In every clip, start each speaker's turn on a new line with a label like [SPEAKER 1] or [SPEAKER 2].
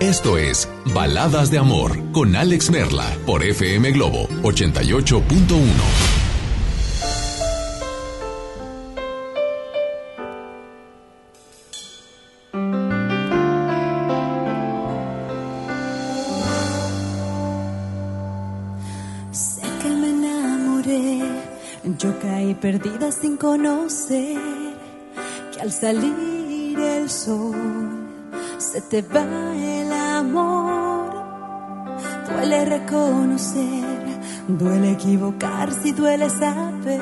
[SPEAKER 1] esto es Baladas de Amor con Alex Merla por FM Globo 88.1.
[SPEAKER 2] Sé que me enamoré, yo caí perdida sin conocer que al salir el sol se te va el amor. Duele reconocer, duele equivocarse y duele saber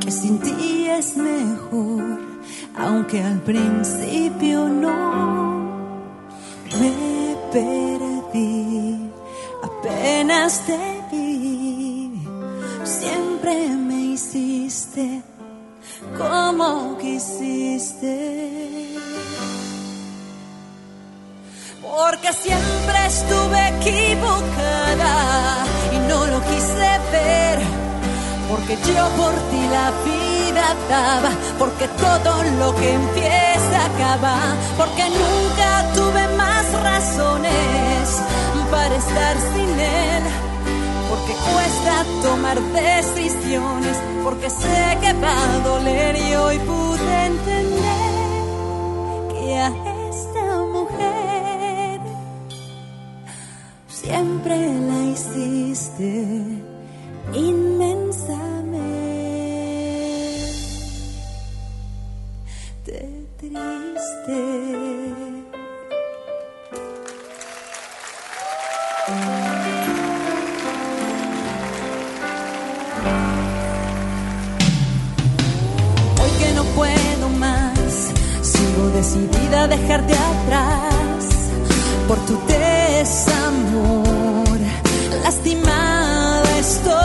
[SPEAKER 2] que sin ti es mejor, aunque al principio no me perdí, apenas te vi, siempre me hiciste como quisiste. Porque siempre estuve equivocada y no lo quise ver. Porque yo por ti la vida daba, porque todo lo que empieza acaba, porque nunca tuve más razones para estar sin él porque cuesta tomar decisiones, porque sé que va a doler y hoy pude entender que a esta siempre la hiciste inmensamente triste. Hoy que no puedo más, sigo decidida a dejarte atrás por tu desamor. Lastimada estoy,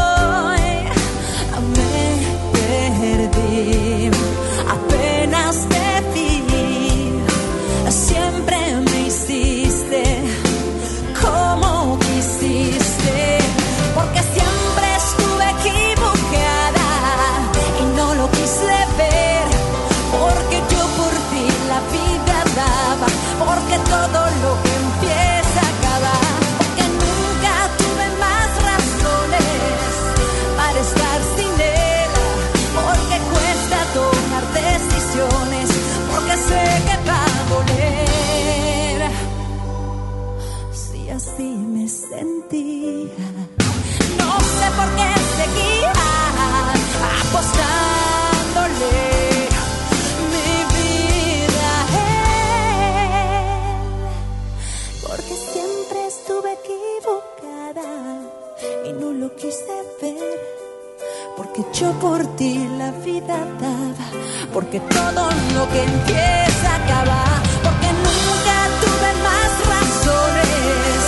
[SPEAKER 2] yo por ti la vida daba, porque todo lo que empieza acaba, porque nunca tuve más razones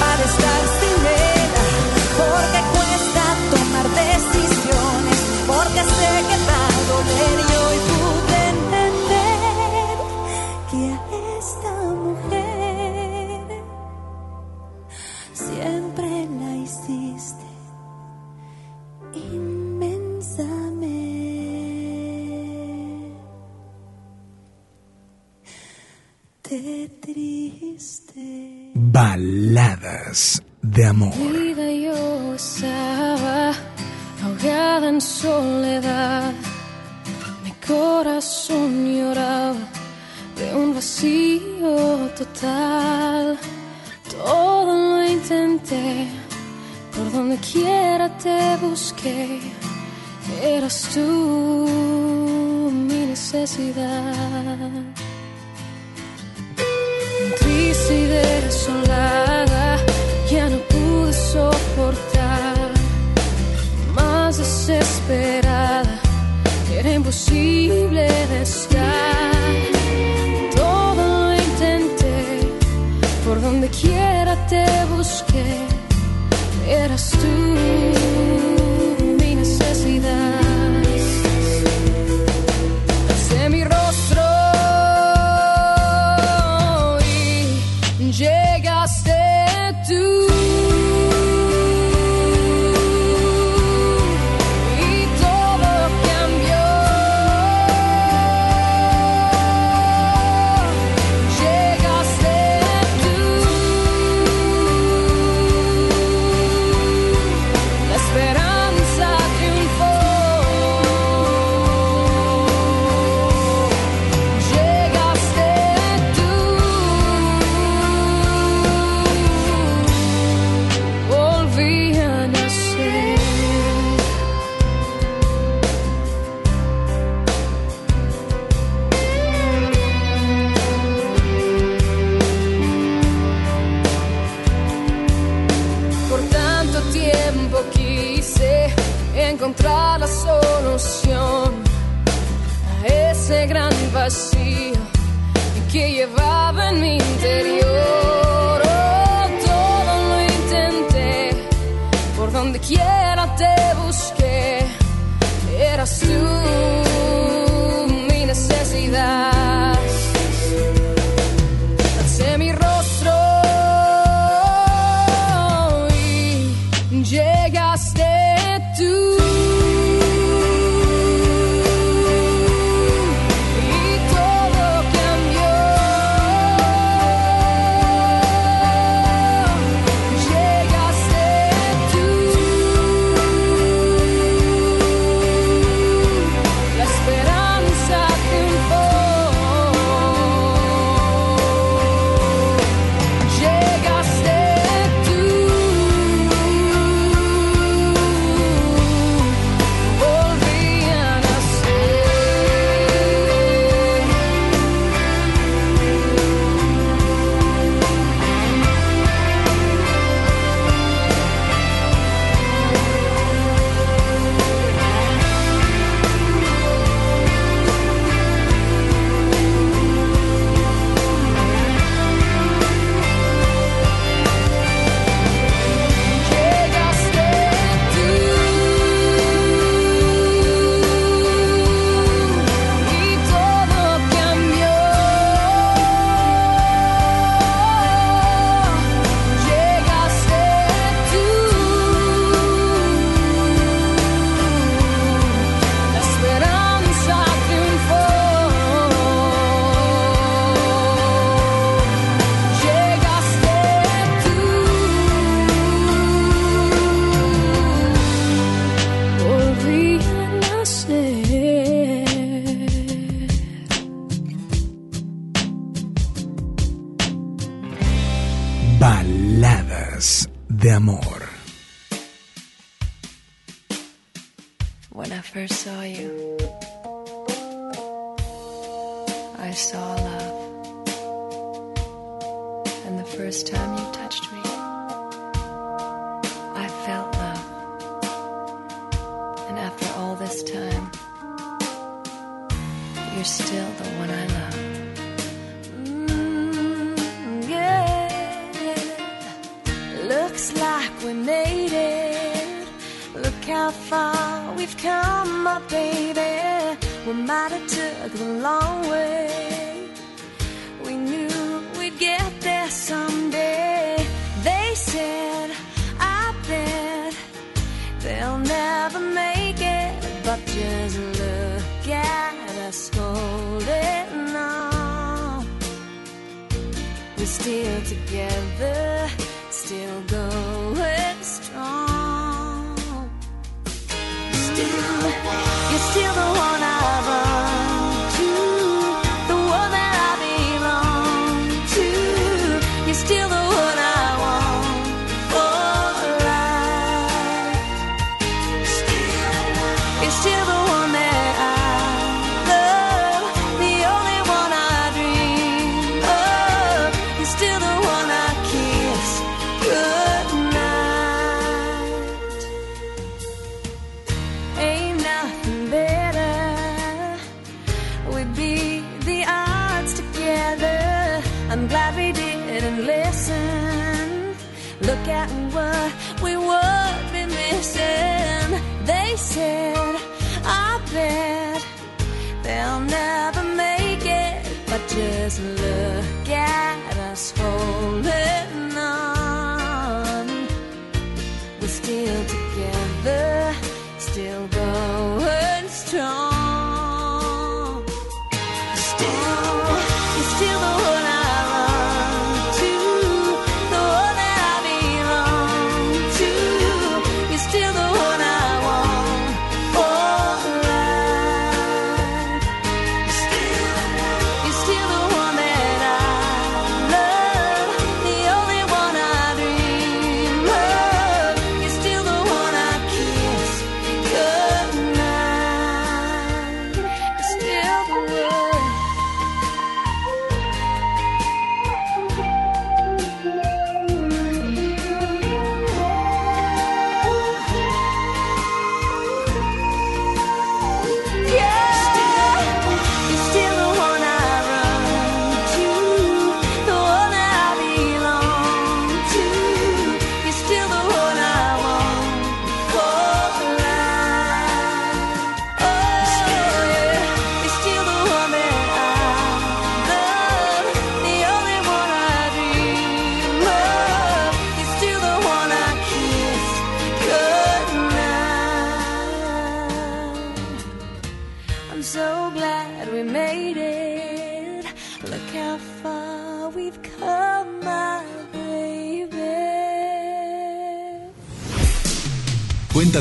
[SPEAKER 2] para estar sin él, porque cuesta tomar decisiones, porque sé que triste.
[SPEAKER 3] Baladas de amor.
[SPEAKER 4] vida yo estaba ahogada en soledad. Mi corazón lloraba de un vacío total. Todo lo intenté, por donde quiera te busqué. Eras tú mi necesidad. Y desolada, ya no pude soportar. Más desesperada, era imposible de estar. Todo lo intenté, por donde quiera te busqué. Eras tú
[SPEAKER 3] amor.
[SPEAKER 5] When I first saw you, I saw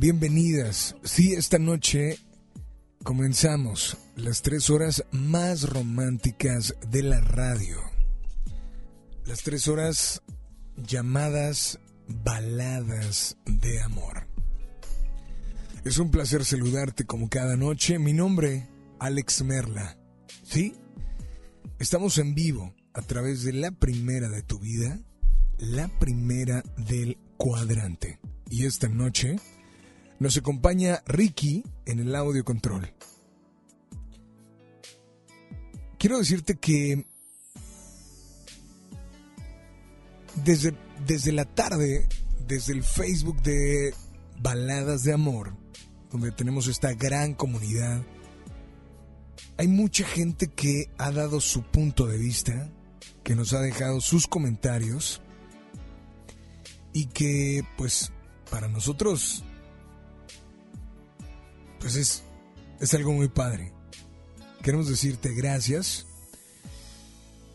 [SPEAKER 3] bienvenidas. Sí, esta noche comenzamos las tres horas más románticas de la radio. Las tres horas llamadas baladas de amor. Es un placer saludarte como cada noche. Mi nombre, Alex Merla. ¿Sí? Estamos en vivo a través de la primera de tu vida, la primera del cuadrante. Y esta noche nos acompaña Ricky en el audio control. Quiero decirte que desde, desde la tarde, desde el Facebook de Baladas de Amor, donde tenemos esta gran comunidad, hay mucha gente que ha dado su punto de vista, que nos ha dejado sus comentarios y que pues para nosotros pues es, es algo muy padre. Queremos decirte gracias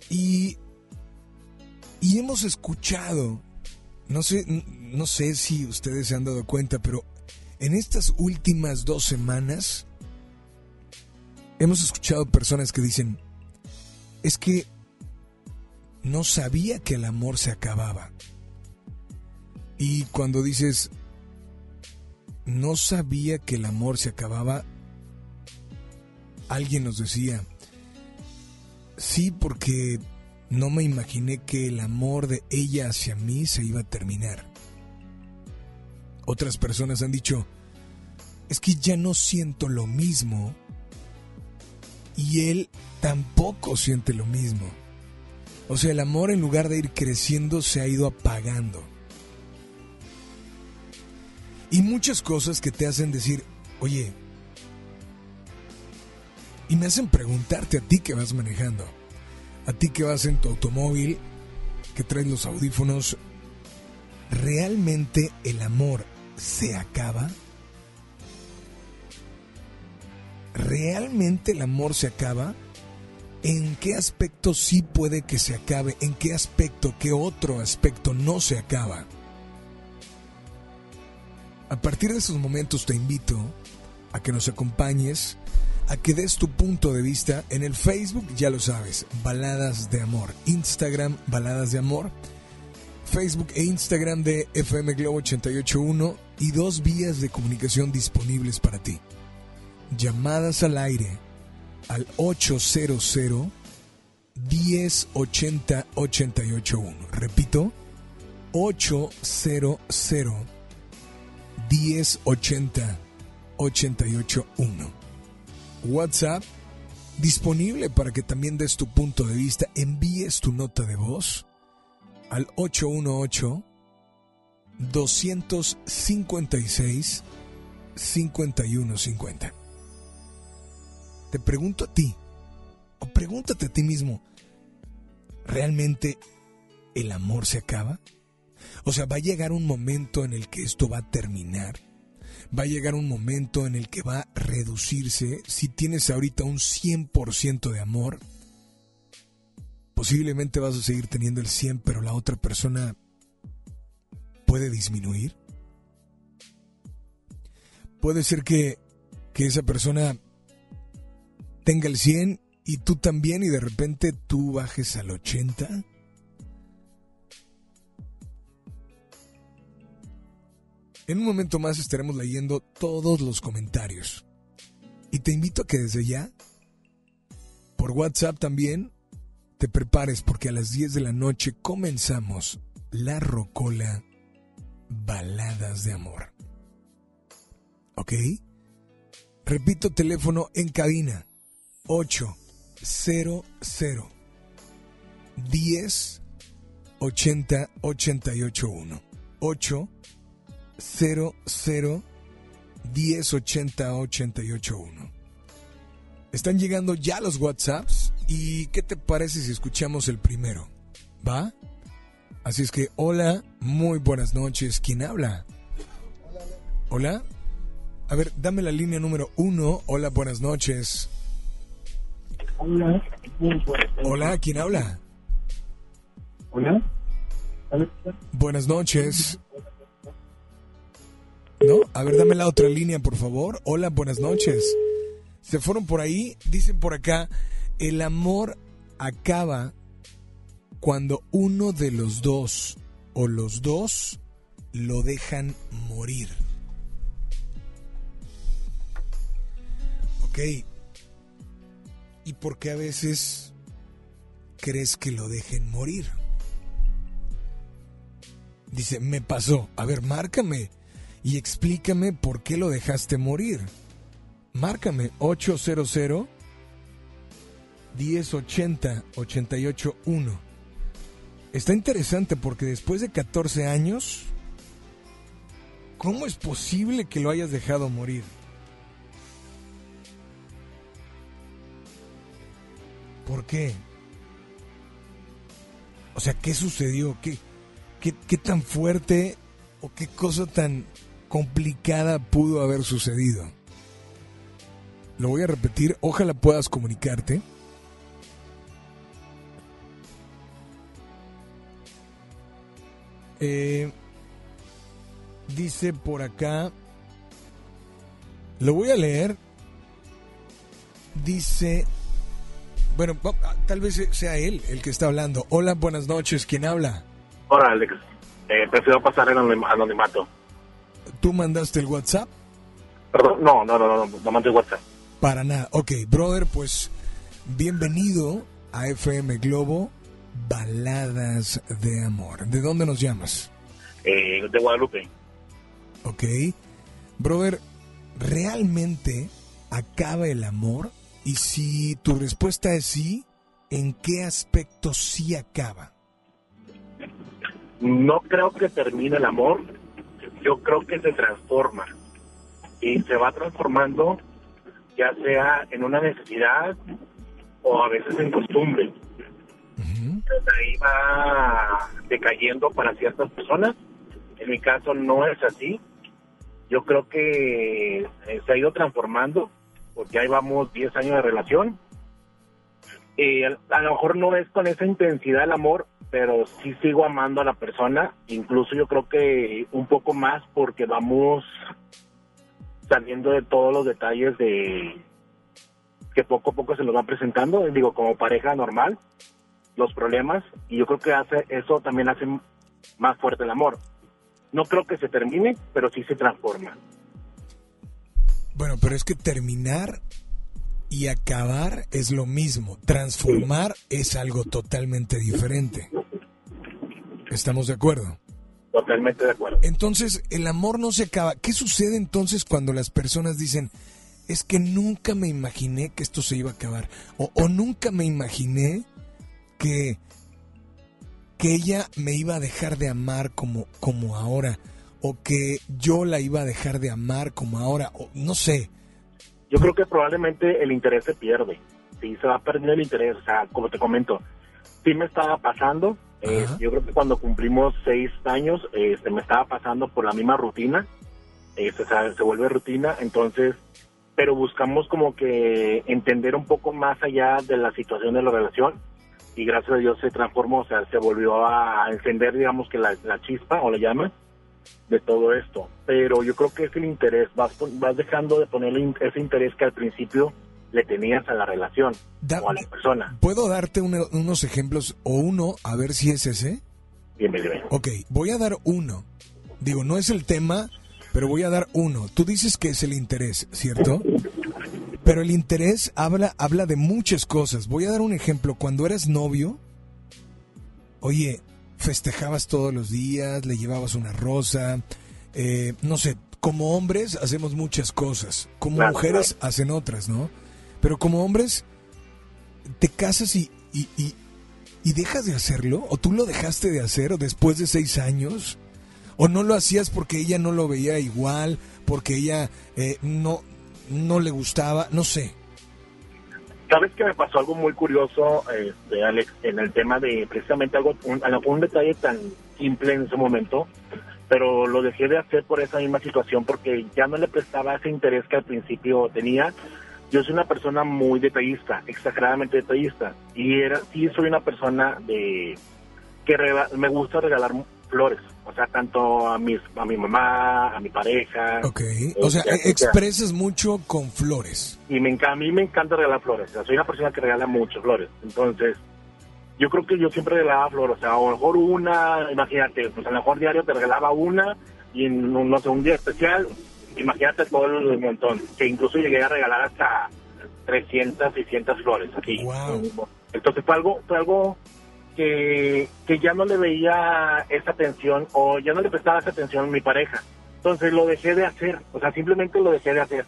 [SPEAKER 3] y, y hemos escuchado, no sé, no sé si ustedes se han dado cuenta, pero en estas últimas dos semanas hemos escuchado personas que dicen, es que no sabía que el amor se acababa. Y cuando dices, no sabía que el amor se acababa, alguien nos decía, sí, porque no me imaginé que el amor de ella hacia mí se iba a terminar. Otras personas han dicho, es que ya no siento lo mismo y él tampoco siente lo mismo. O sea, el amor en lugar de ir creciendo se ha ido apagando. Y muchas cosas que te hacen decir, oye, y me hacen preguntarte a ti que vas manejando, a ti que vas en tu automóvil, que traes los audífonos, ¿realmente el amor se acaba? ¿Realmente el amor se acaba? ¿En qué aspecto sí puede que se acabe? ¿En qué aspecto, qué otro aspecto no se acaba? A partir de esos momentos te invito a que nos acompañes, a que des tu punto de vista en el Facebook, ya lo sabes, Baladas de Amor, Instagram, Baladas de Amor, Facebook e Instagram de FM Globo 881 y dos vías de comunicación disponibles para ti. Llamadas al aire al 800 1080 881. Repito, 800 1080 881. WhatsApp disponible para que también des tu punto de vista, envíes tu nota de voz al 818 256 5150. Te pregunto a ti, o pregúntate a ti mismo, ¿realmente el amor se acaba? O sea, va a llegar un momento en el que esto va a terminar. Va a llegar un momento en el que va a reducirse. Si tienes ahorita un 100% de amor, posiblemente vas a seguir teniendo el 100, pero la otra persona puede disminuir. Puede ser que, que esa persona tenga el 100 y tú también y de repente tú bajes al 80. En un momento más estaremos leyendo todos los comentarios. Y te invito a que desde ya, por WhatsApp también, te prepares porque a las 10 de la noche comenzamos la Rocola Baladas de Amor. ¿Ok? Repito teléfono en cabina 800 10 80 881 8 1080 881. Están llegando ya los WhatsApps y ¿qué te parece si escuchamos el primero? ¿Va? Así es que hola, muy buenas noches. ¿Quién habla? Hola. A ver, dame la línea número uno. Hola, buenas noches.
[SPEAKER 6] Hola.
[SPEAKER 3] Hola, ¿quién habla?
[SPEAKER 6] Hola.
[SPEAKER 3] Buenas noches. A ver, dame la otra línea, por favor. Hola, buenas noches. Se fueron por ahí, dicen por acá, el amor acaba cuando uno de los dos o los dos lo dejan morir. Ok. ¿Y por qué a veces crees que lo dejen morir? Dice, me pasó. A ver, márcame y explícame por qué lo dejaste morir. Márcame 800 1080 881. Está interesante porque después de 14 años, ¿cómo es posible que lo hayas dejado morir? ¿Por qué? O sea, ¿qué sucedió? ¿Qué, qué, qué tan fuerte o qué cosa tan complicada pudo haber sucedido? Lo voy a repetir, ojalá puedas comunicarte. Eh, dice por acá, lo voy a leer. Dice, bueno, tal vez sea él el que está hablando. Hola, buenas noches, ¿quién habla?
[SPEAKER 6] Hola, Alex. Eh, prefiero pasar anonim- anonimato.
[SPEAKER 3] ¿Tú mandaste el WhatsApp?
[SPEAKER 6] Perdón, no, no, no, no, no, no mandé WhatsApp.
[SPEAKER 3] Para nada. Ok, brother, pues bienvenido a FM Globo, Baladas de Amor. ¿De dónde nos llamas?
[SPEAKER 6] Eh, de Guadalupe.
[SPEAKER 3] Ok. Brother, ¿realmente acaba el amor? Y si tu respuesta es sí, ¿en qué aspecto sí acaba?
[SPEAKER 6] No creo que termine el amor. Yo creo que se transforma. Y se va transformando, ya sea en una necesidad o a veces en costumbre. Entonces, ahí va decayendo para ciertas personas. En mi caso no es así. Yo creo que eh, se ha ido transformando, porque ahí vamos 10 años de relación. Eh, a lo mejor no es con esa intensidad el amor, pero sí sigo amando a la persona. Incluso yo creo que un poco más porque vamos saliendo de todos los detalles de que poco a poco se nos van presentando, digo, como pareja normal, los problemas, y yo creo que hace eso también hace más fuerte el amor. No creo que se termine, pero sí se transforma.
[SPEAKER 3] Bueno, pero es que terminar y acabar es lo mismo. Transformar es algo totalmente diferente. ¿Estamos de acuerdo?
[SPEAKER 6] Totalmente de acuerdo.
[SPEAKER 3] Entonces, el amor no se acaba. ¿Qué sucede entonces cuando las personas dicen, es que nunca me imaginé que esto se iba a acabar? O, o nunca me imaginé que, que ella me iba a dejar de amar como, como ahora. O que yo la iba a dejar de amar como ahora. O, no sé.
[SPEAKER 6] Yo creo que probablemente el interés se pierde. Sí, se va a perder el interés. O sea, como te comento, sí me estaba pasando. Eh, yo creo que cuando cumplimos seis años, eh, se me estaba pasando por la misma rutina. eh, se, se vuelve rutina. Entonces, pero buscamos como que entender un poco más allá de la situación de la relación. Y gracias a Dios se transformó, o sea, se volvió a encender, digamos que la, la chispa o la llama de todo esto. Pero yo creo que es el interés, vas, vas dejando de ponerle ese interés que al principio le tenías a la relación
[SPEAKER 3] Da-
[SPEAKER 6] o a la persona.
[SPEAKER 3] ¿Puedo darte uno- unos ejemplos o uno a ver si es ese?
[SPEAKER 6] Bien, bien, bien.
[SPEAKER 3] Ok, voy a dar uno. Digo, no es el tema, pero voy a dar uno. Tú dices que es el interés, ¿cierto? Pero el interés habla, habla de muchas cosas. Voy a dar un ejemplo. Cuando eras novio, oye, festejabas todos los días, le llevabas una rosa, eh, no sé, como hombres hacemos muchas cosas, como mujeres hacen otras, ¿no? Pero como hombres, te casas y, y, y- y dejas de hacerlo, o tú lo dejaste de hacer después de seis años, ¿O no lo hacías porque ella no lo veía igual, porque ella eh, no, no le gustaba? No sé.
[SPEAKER 6] ¿Sabes que me pasó algo muy curioso, este, Alex, en el tema de precisamente algo, un, un detalle tan simple en ese momento, pero lo dejé de hacer por esa misma situación porque ya no le prestaba ese interés que al principio tenía. Yo soy una persona muy detallista, exageradamente detallista, y era sí soy una persona de que me gusta regalar flores, o sea, tanto a mis a mi mamá, a mi pareja.
[SPEAKER 3] Ok. O sea,
[SPEAKER 6] Este,
[SPEAKER 3] eh, expresas mucho con flores.
[SPEAKER 6] y me a mí me encanta regalar flores. O sea, soy una persona que regala mucho flores. Entonces, yo creo que yo siempre regalaba flores. O sea, a lo mejor una, imagínate, pues a lo mejor diario te regalaba una y en no sé, un día especial, imagínate todo el montón. Que incluso llegué a regalar hasta 300, 600 flores aquí.
[SPEAKER 3] Wow.
[SPEAKER 6] Entonces fue algo, fue algo que, que ya no le veía esa atención o ya no le prestaba esa atención a mi pareja. Entonces lo dejé de hacer, o sea, simplemente lo dejé de hacer.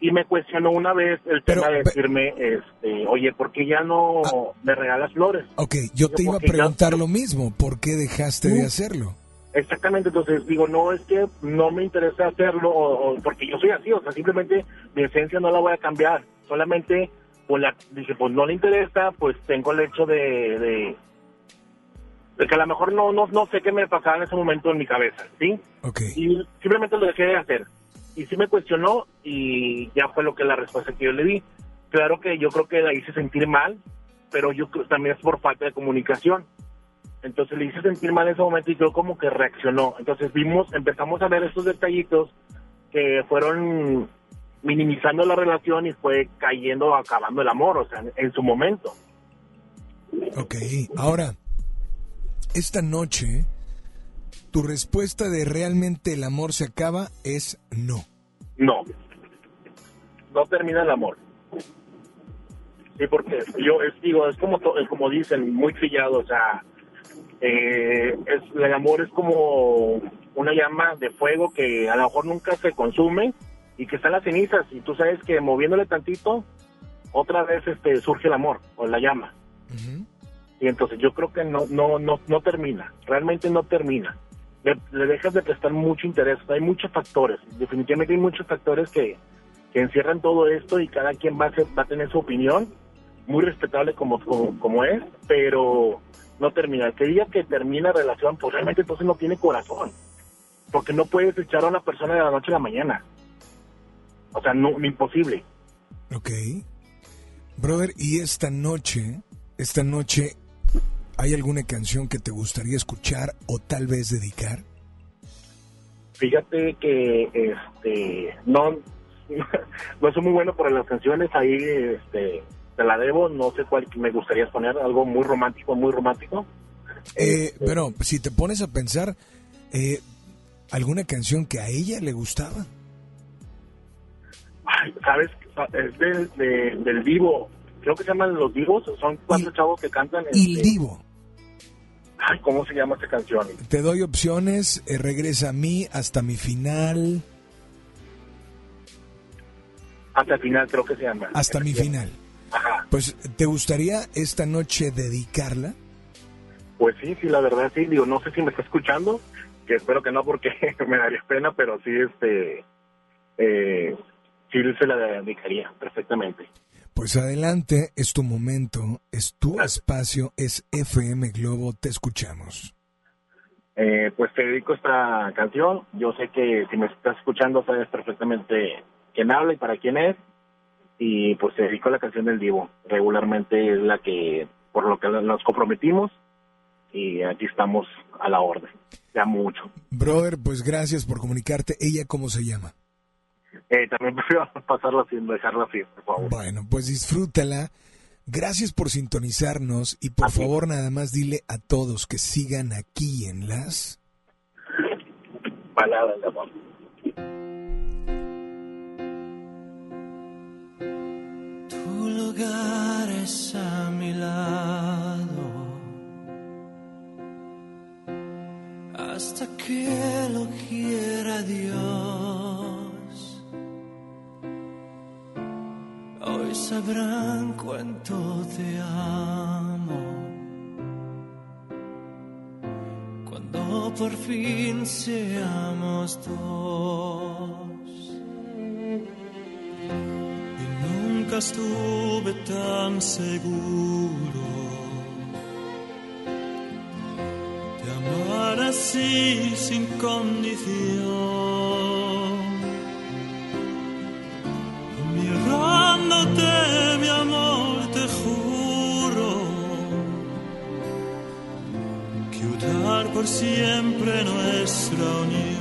[SPEAKER 6] Y me cuestionó una vez el
[SPEAKER 3] Pero,
[SPEAKER 6] tema de decirme, este, oye, ¿por qué ya no me regalas flores?
[SPEAKER 3] Ok, yo te iba a
[SPEAKER 6] ya-
[SPEAKER 3] preguntar lo mismo. ¿Por qué dejaste de hacerlo?
[SPEAKER 6] Exactamente, entonces digo, no es que no me interesa hacerlo, o, o- porque yo soy así, o sea, simplemente mi esencia no la voy a cambiar, solamente pues la, dije, pues no le interesa, pues tengo el hecho de, de, de que a lo mejor no, no, no sé qué me pasaba en ese momento en mi cabeza, ¿sí?
[SPEAKER 3] Ok.
[SPEAKER 6] Y simplemente lo dejé de hacer. Y sí me cuestionó y ya fue lo que la respuesta que yo le di. Claro que yo creo que la hice sentir mal, pero yo creo también es por falta de comunicación. Entonces le hice sentir mal en ese momento y yo como que reaccionó. Entonces vimos, empezamos a ver estos detallitos que fueron minimizando la relación y fue cayendo, acabando el amor, o sea, en, en su momento.
[SPEAKER 3] Ok, ahora, esta noche, tu respuesta de realmente el amor se acaba es no.
[SPEAKER 6] No. No termina el amor. Sí, porque yo es, digo, es como, to- es como dicen, muy trillado, o sea, eh, es, el amor es como una llama de fuego que a lo mejor nunca se consume y que está en las cenizas y tú sabes que moviéndole tantito, otra vez este surge el amor o la llama.
[SPEAKER 3] Ujú.
[SPEAKER 6] Y entonces yo creo que no, no, no, no termina, realmente no termina. Le, le dejas de prestar mucho interés, hay muchos factores, definitivamente hay muchos factores que, que encierran todo esto y cada quien va a, ser- va a tener su opinión, muy respetable como, como, como es, pero no termina. El que diga que termina relación, pues realmente entonces no tiene corazón, porque no puedes echar a una persona de la noche a la mañana. O sea, no, imposible.
[SPEAKER 3] Ok. Brother, y esta noche, esta noche, ¿hay alguna canción que te gustaría escuchar o tal vez dedicar?
[SPEAKER 6] Fíjate que este no no soy muy bueno por las canciones, ahí este te la debo, no sé cuál me gustaría poner, algo muy romántico, muy romántico.
[SPEAKER 3] Eh, pero si te pones a pensar, eh, ¿alguna canción que a ella le gustaba?
[SPEAKER 6] ay, ¿sabes? Es del, de- del Divo, creo que se llaman Los Divos, son cuatro chavos que cantan.
[SPEAKER 3] Il
[SPEAKER 6] este,
[SPEAKER 3] Divo.
[SPEAKER 6] Ay, ¿cómo se llama esa canción?
[SPEAKER 3] Te doy opciones, eh, regresa a mí hasta mi final,
[SPEAKER 6] Hasta el final creo que se llama.
[SPEAKER 3] hasta mi final.
[SPEAKER 6] Ajá.
[SPEAKER 3] Pues, ¿te gustaría esta noche dedicarla?
[SPEAKER 6] Pues sí, sí, la verdad sí, digo, no sé si me está escuchando, que espero que no porque me daría pena, pero sí, este, eh, sí se la dedicaría perfectamente.
[SPEAKER 3] Pues adelante, es tu momento, es tu espacio, es FM Globo, te escuchamos.
[SPEAKER 6] Eh, pues te dedico esta canción, yo sé que si me estás escuchando sabes perfectamente quién habla y para quién es, y pues te dedico la canción del Divo, regularmente es la que, por lo que nos comprometimos, y aquí estamos a la orden, ya mucho.
[SPEAKER 3] Brother, pues gracias por comunicarte. ¿Ella cómo se llama?
[SPEAKER 6] Eh, también prefiero pasarlo así, dejarlo así, por favor.
[SPEAKER 3] Bueno, pues disfrútala. Gracias por sintonizarnos y por
[SPEAKER 6] Así.
[SPEAKER 3] favor nada más dile a todos que sigan aquí en las...
[SPEAKER 6] Baladas de amor.
[SPEAKER 7] lugar es a mi lado hasta que lo quiera Dios. Hoy sabrán cuánto te amo cuando por fin seamos dos nunca estuve tan seguro. de amar así sin condición. Mirándote, mi amor, te juro que por siempre nuestra unión.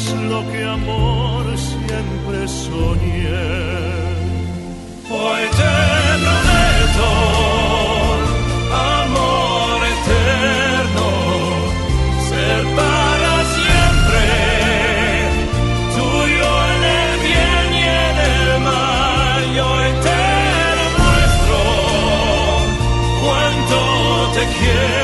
[SPEAKER 7] es lo que amor siempre soñé. Hoy te prometo, amor eterno, ser para siempre tuyo en el bien y en el mal. Y hoy te demuestro cuánto te quiero.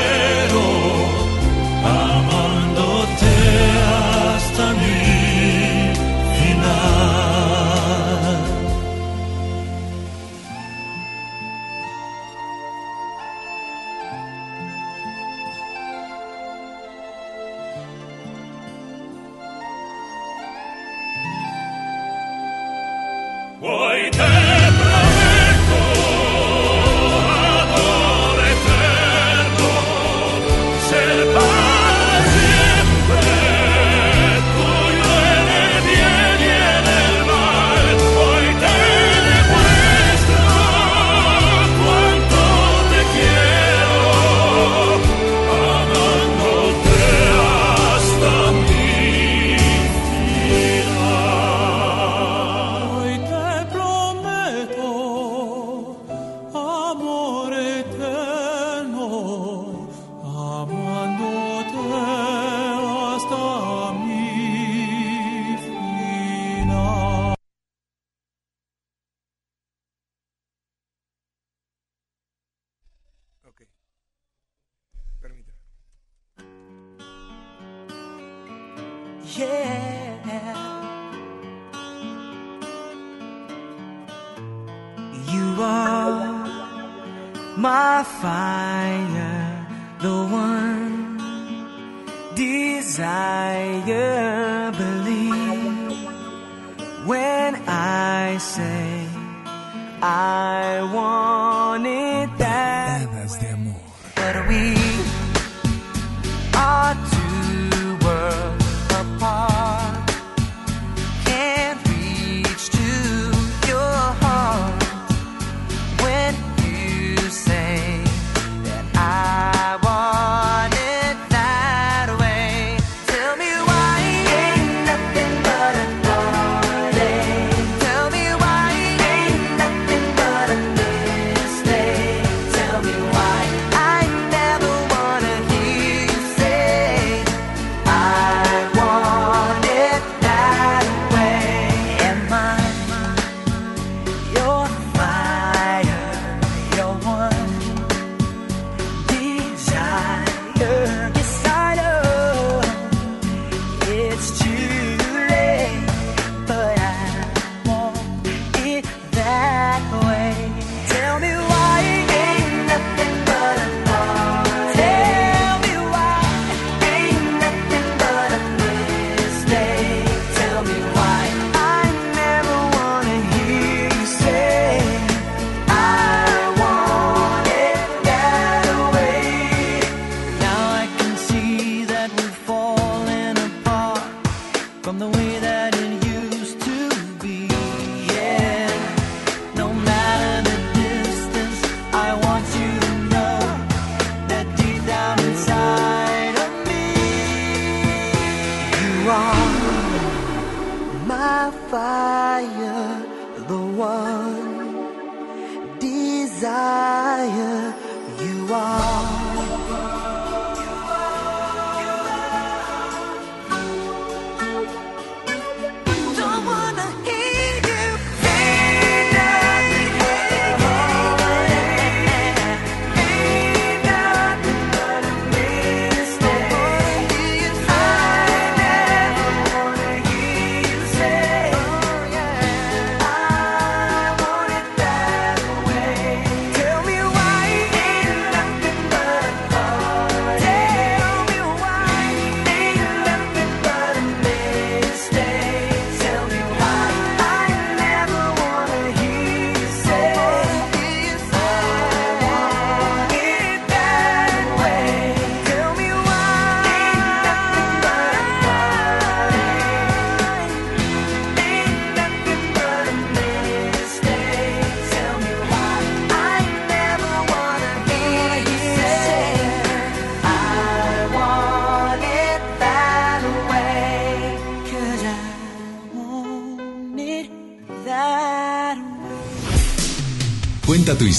[SPEAKER 8] Desire.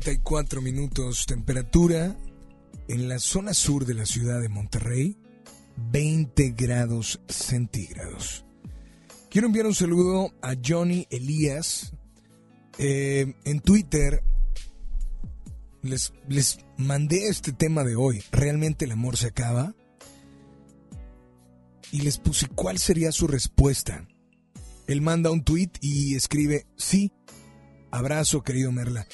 [SPEAKER 3] 34 minutos temperatura en la zona sur de la ciudad de Monterrey, 20 grados centígrados. Quiero enviar un saludo a Johnny Elías. Eh, en Twitter les, les mandé este tema de hoy. ¿Realmente el amor se acaba? Y les puse cuál sería su respuesta. Él manda un tweet y escribe, sí, abrazo querido Merla.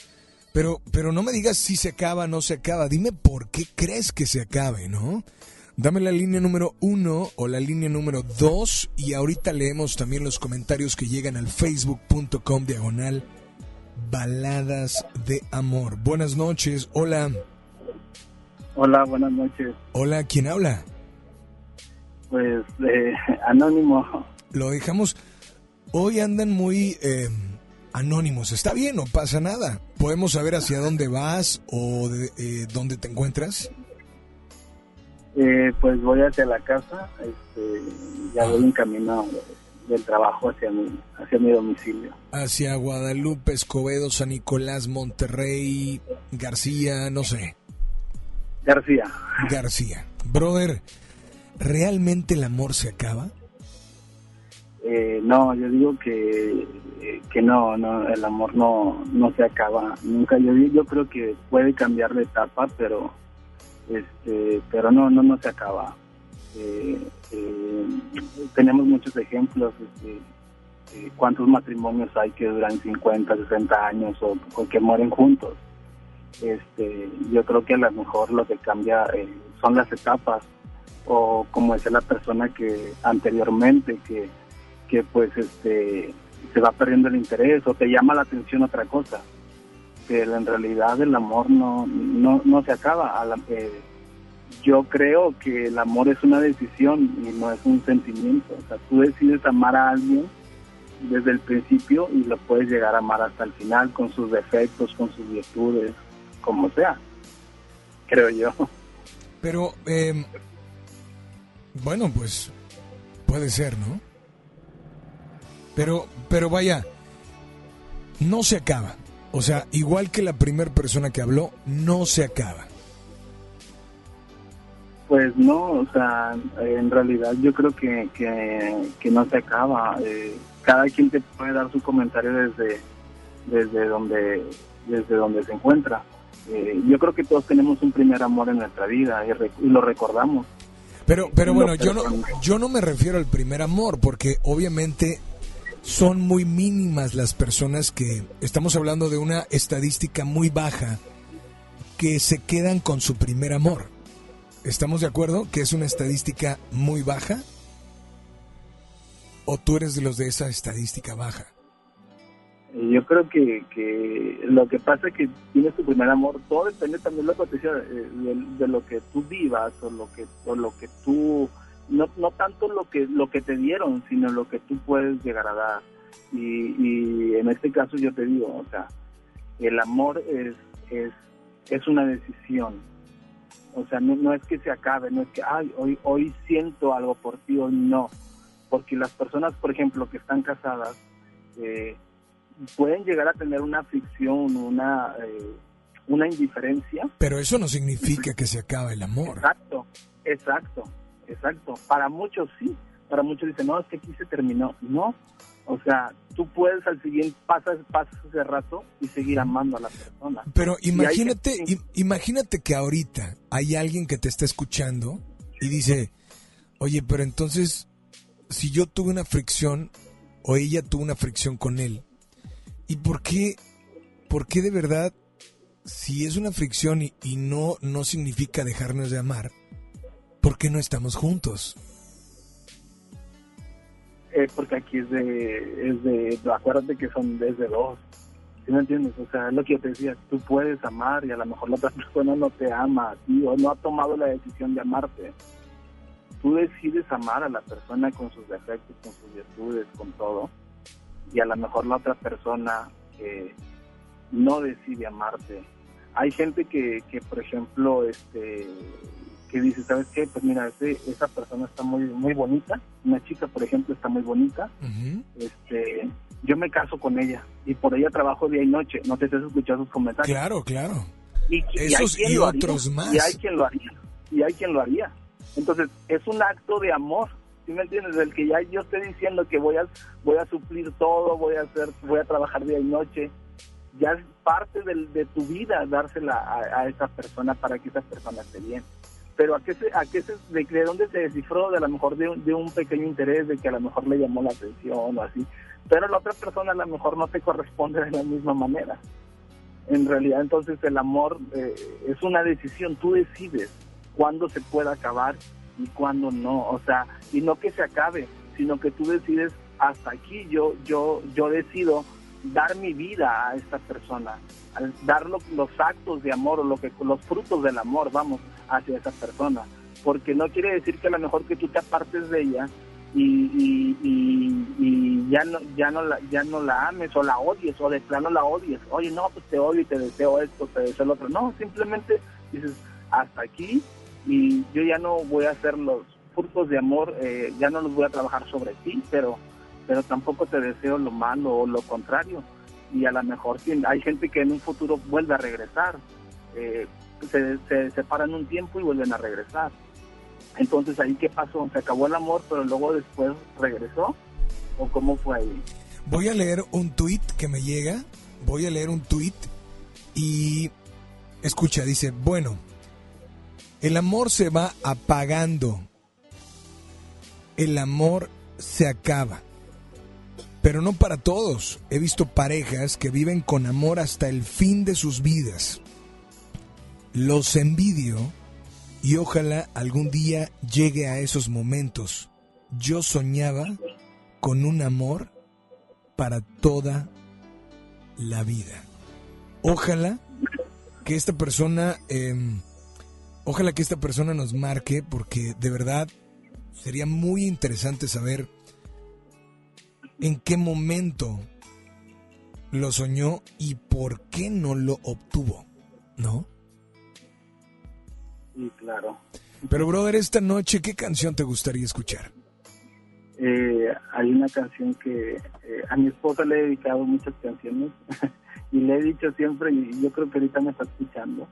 [SPEAKER 3] Pero, pero no me digas si se acaba o no se acaba. Dime por qué crees que se acabe, ¿no? Dame la línea número uno o la línea número dos y ahorita leemos también los comentarios que llegan al facebook.com diagonal baladas de amor. Buenas noches, hola.
[SPEAKER 9] Hola, buenas noches.
[SPEAKER 3] Hola, ¿quién habla?
[SPEAKER 9] Pues eh, Anónimo,
[SPEAKER 3] Lo dejamos. Hoy andan muy eh, anónimos. Está bien, no pasa nada. Podemos saber hacia dónde vas o de, eh, dónde te encuentras.
[SPEAKER 9] eh, pues voy hacia la casa, este, ya voy en camino del trabajo hacia mi, hacia mi domicilio.
[SPEAKER 3] Hacia Guadalupe, Escobedo, San Nicolás, Monterrey, García, no sé.
[SPEAKER 9] García,
[SPEAKER 3] García. Brother, ¿realmente el amor se acaba?
[SPEAKER 9] Eh, no, yo digo que, eh, que no, no, el amor no, no se acaba nunca. Yo, yo creo que puede cambiar de etapa, pero, este, pero no, no, no se acaba. Eh, eh, tenemos muchos ejemplos. Este, ¿Cuántos matrimonios hay que duran 50, 60 años o, o que mueren juntos? Este, yo creo que a lo mejor lo que cambia son las etapas o como decía la persona que anteriormente que, que pues este se va perdiendo el interés o te llama la atención otra cosa que en realidad el amor no no, no se acaba. A la- eh, yo creo que el amor es una decisión y no es un sentimiento. O sea tú decides amar a alguien desde el principio y lo puedes llegar a amar hasta el final con sus defectos con sus virtudes como sea creo yo.
[SPEAKER 3] Pero, eh, bueno, pues puede ser, ¿no? Pero, pero vaya, no se acaba. O sea, igual que la primera persona que habló, no se acaba.
[SPEAKER 9] Pues no, o sea, en realidad yo creo que, que, que no se acaba. Eh, cada quien te puede dar su comentario desde, desde donde desde donde se encuentra. Eh, yo creo que todos tenemos un primer amor en nuestra vida y, re- y lo recordamos.
[SPEAKER 3] Pero, pero bueno, yo no, yo no me refiero al primer amor, porque obviamente son muy mínimas las personas que estamos hablando de una estadística muy baja que se quedan con su primer amor. ¿Estamos de acuerdo que es una estadística muy baja? ¿O tú eres de los de esa estadística baja?
[SPEAKER 9] Y yo creo que, que lo que pasa es que tienes tu primer amor, todo depende también de eh, de, de lo que tú vivas o lo que o lo que tú no, no tanto lo que lo que te dieron, sino lo que tú puedes llegar a dar. Y, y en este caso yo te digo, o sea, el amor es es es una decisión. O sea, no, no es que se acabe, no es que ay, hoy hoy siento algo por ti, hoy no. Porque las personas, por ejemplo, que están casadas, eh, pueden llegar a tener una fricción, una, eh, una indiferencia.
[SPEAKER 3] Pero eso no significa que se acaba el amor.
[SPEAKER 9] Exacto, exacto, exacto. Para muchos sí, para muchos dicen, no, es que aquí se terminó. No, o sea, tú puedes al siguiente, pasas, pasas ese rato y seguir amando a la persona.
[SPEAKER 3] Pero imagínate, im- imagínate que ahorita hay alguien que te está escuchando y dice, oye, pero entonces, si yo tuve una fricción o ella tuvo una fricción con él, ¿y por qué, por qué de verdad, si es una fricción y, y no, no significa dejarnos de amar, ¿por qué no estamos juntos?
[SPEAKER 9] Eh, porque aquí es de, es de, acuérdate que son desde dos. ¿Sí me entiendes? O sea, es lo que yo te decía, tú puedes amar y a lo mejor la otra persona no te ama a ti o no ha tomado la decisión de amarte. Tú decides amar a la persona con sus defectos, con sus virtudes, con todo. Y a lo mejor la otra persona eh, no decide amarte. Hay gente que, que por ejemplo, este que dice, ¿sabes qué? Pues mira, ese- esa persona está muy muy bonita, una chica, por ejemplo, está muy bonita, este, yo me caso con ella y por ella trabajo día y noche, no te estés escuchando sus comentarios.
[SPEAKER 3] Claro, claro.
[SPEAKER 9] Y, y hay
[SPEAKER 3] Esos
[SPEAKER 9] quien
[SPEAKER 3] y
[SPEAKER 9] lo haría,
[SPEAKER 3] otros más.
[SPEAKER 9] Y hay quien lo haría, y hay quien lo haría. Entonces, es un acto de amor, ¿sí me entiendes? Del que ya yo estoy diciendo que voy a, voy a suplir todo, voy a hacer, voy a trabajar día y noche, ya es parte de tu vida dársela a, a esa persona para que esa persona esté bien. Pero a qué se, a qué se, de, de dónde se descifró, de a lo mejor de, de un pequeño interés, de que a lo mejor le llamó la atención o así. Pero la otra persona a lo mejor no te corresponde de la misma manera. En realidad entonces el amor eh, es una decisión, tú decides cuándo se puede acabar y cuándo no, o sea, y no que se acabe, sino que tú decides hasta aquí, yo yo yo decido dar mi vida a esta persona, al dar lo- los actos de amor lo que los frutos del amor, vamos, hacia esa persona, porque no quiere decir que a lo mejor que tú te apartes de ella y, ya no la ames o la odies o de plano la odies. Oye no pues te odio y te deseo esto te deseo lo otro. No simplemente dices hasta aquí y yo ya no voy a hacer los frutos de amor eh, ya no los voy a trabajar sobre ti pero pero tampoco te deseo lo malo o lo contrario y a lo mejor hay gente que en un futuro vuelve a regresar eh, se, se separan un tiempo y vuelven a regresar entonces ahí qué pasó se acabó el amor pero luego después regresó o cómo fue ahí
[SPEAKER 3] Voy a leer un tweet que me llega. Voy a leer un tweet y escucha, dice, bueno, el amor se va apagando. El amor se acaba. Pero no para todos. He visto parejas que viven con amor hasta el fin de sus vidas. Los envidio y ojalá algún día llegue a esos momentos. Yo soñaba con un amor para toda la vida. Ojalá que esta persona, eh, ojalá que esta persona nos marque, porque de verdad sería muy interesante saber en qué momento lo soñó y por qué no lo obtuvo, ¿no?
[SPEAKER 9] sí claro.
[SPEAKER 3] Pero brother, esta noche, ¿qué canción te gustaría escuchar?
[SPEAKER 9] Eh, hay una canción que eh, a mi esposa le he dedicado muchas canciones y le he dicho siempre y yo creo que ahorita me está escuchando.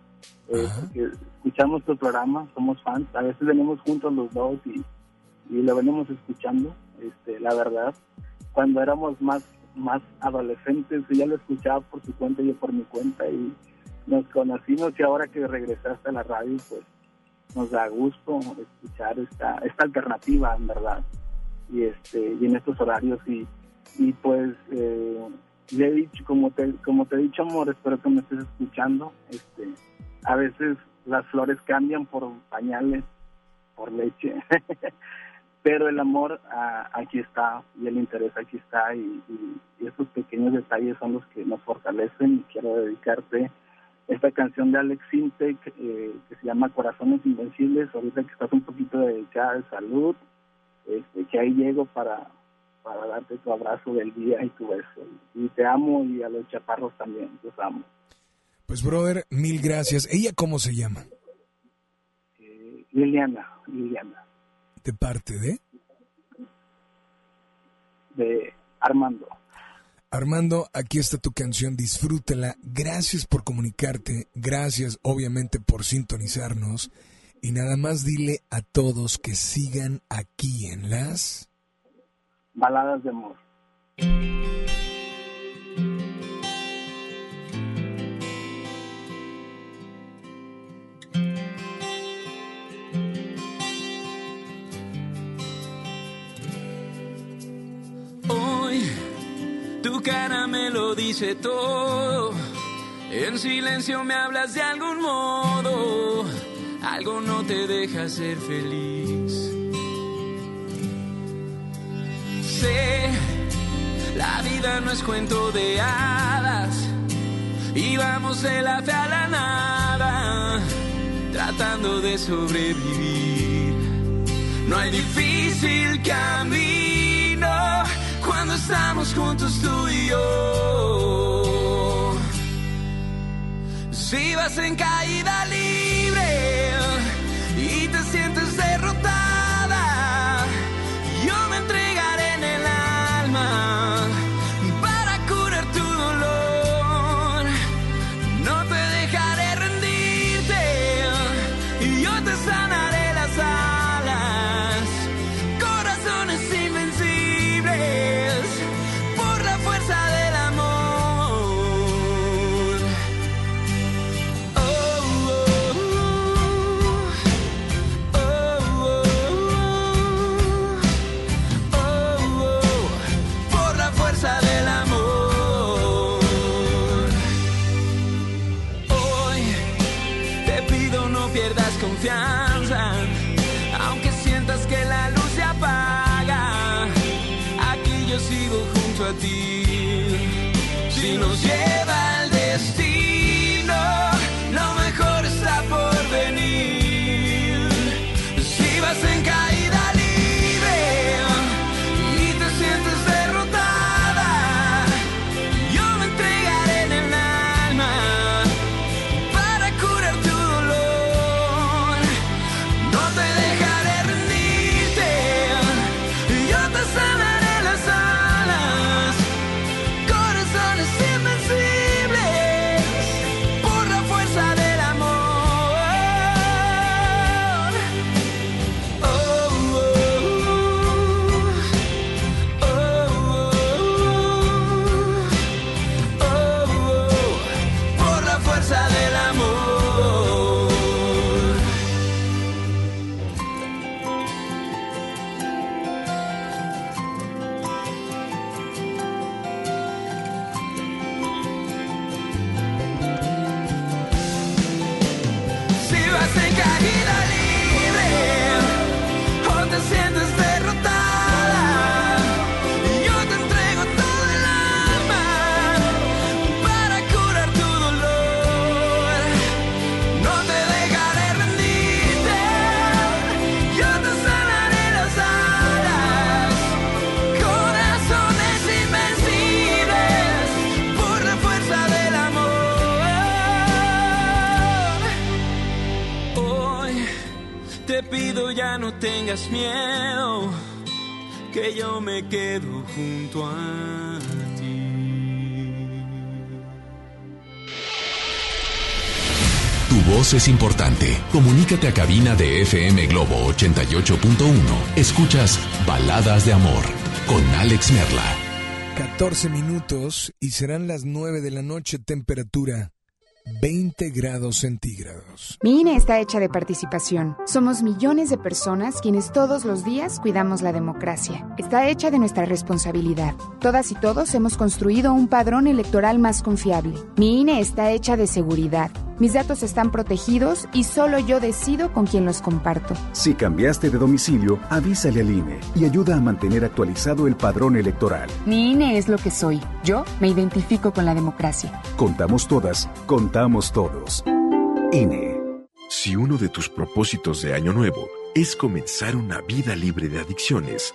[SPEAKER 9] Eh, porque escuchamos tu programa somos fans a veces venimos juntos los dos y, y lo venimos escuchando este la verdad cuando éramos más más adolescentes ella lo escuchaba por su cuenta y yo por mi cuenta y nos conocimos y ahora que regresaste a la radio pues nos da gusto escuchar esta esta alternativa en verdad. Y este y en estos horarios y y pues eh, le he dicho como te como te he dicho amor espero que me estés escuchando. Este a veces las flores cambian por pañales por leche pero el amor ah, aquí está y el interés aquí está y, y- y esos pequeños detalles son los que nos fortalecen y quiero dedicarte esta canción de Alex Sintek eh, que se llama Corazones Invencibles, ahorita que estás un poquito dedicada de salud, este, que ahí llego para, para darte tu abrazo del día y tu beso. Y te amo y a los chaparros también, los amo.
[SPEAKER 3] Pues, brother, mil gracias. ¿Ella cómo se llama?
[SPEAKER 9] Eh, Liliana, Liliana,
[SPEAKER 3] De parte de
[SPEAKER 9] de Armando.
[SPEAKER 3] Armando, aquí está tu canción, disfrútala. Gracias por comunicarte, gracias obviamente por sintonizarnos. Y nada más dile a todos que sigan aquí en las...
[SPEAKER 9] Baladas de amor.
[SPEAKER 10] Tu cara me lo dice todo. En silencio me hablas de algún modo. Algo no te deja ser feliz. Sé, la vida no es cuento de hadas. Y vamos de la fe a la nada, tratando de sobrevivir. No hay difícil camino cuando estamos juntos tú y yo. Si vas en caída libre tengas miedo, que yo me quedo junto a ti.
[SPEAKER 1] Tu voz es importante. Comunícate a cabina de FM Globo 88.1. Escuchas Baladas de Amor con Alex Merla.
[SPEAKER 3] 14 minutos y serán las 9 de la noche, temperatura 20 grados centígrados.
[SPEAKER 11] Mi INE está hecha de participación. Somos millones de personas quienes todos los días cuidamos la democracia. Está hecha de nuestra responsabilidad. Todas y todos hemos construido un padrón electoral más confiable. Mi INE está hecha de seguridad, Mis datos están protegidos y solo yo decido con quién los comparto.
[SPEAKER 12] Si cambiaste de domicilio, avísale al INE y ayuda a mantener actualizado el padrón electoral.
[SPEAKER 11] Mi INE es lo que soy. Yo me identifico con la democracia.
[SPEAKER 12] Contamos todas, contamos todos. INE.
[SPEAKER 13] Si uno de tus propósitos de Año Nuevo es comenzar una vida libre de adicciones,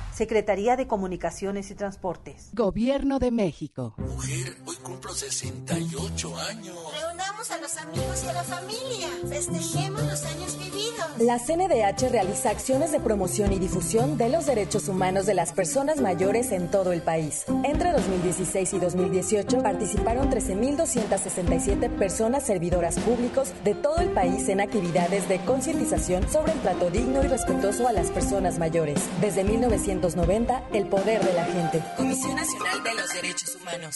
[SPEAKER 14] Secretaría de Comunicaciones y Transportes.
[SPEAKER 15] Gobierno de México.
[SPEAKER 16] Mujer, hoy cumplo 68 años.
[SPEAKER 17] Reunamos a los amigos y a la familia. Festejemos los años vividos.
[SPEAKER 18] La CNDH realiza acciones de promoción y difusión de los derechos humanos de las personas mayores en todo el país. Entre 2016 y 2018 participaron 13.267 personas servidoras públicos de todo el país en actividades de concientización sobre el trato digno y respetuoso a las personas mayores. Desde 1990, el poder de la gente.
[SPEAKER 19] Comisión Nacional de los Derechos Humanos.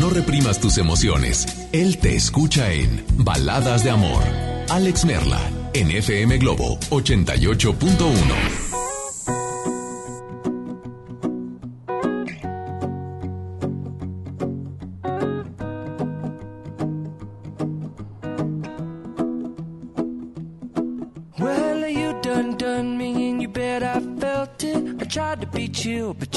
[SPEAKER 1] No reprimas tus emociones. Él te escucha en Baladas de Amor. Alex Merla, en FM Globo 88.1.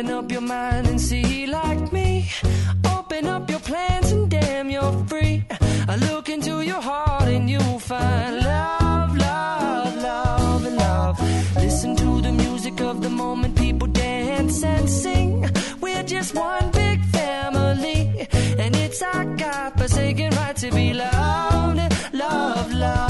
[SPEAKER 20] open up your mind and see like me. Open up your plans and damn, you're free. I look into your heart and you'll find love, love, love, and love. Listen to the music of the moment, people dance and sing. We're just one big family, and it's our God-forsaken right to be loved, love, love, love,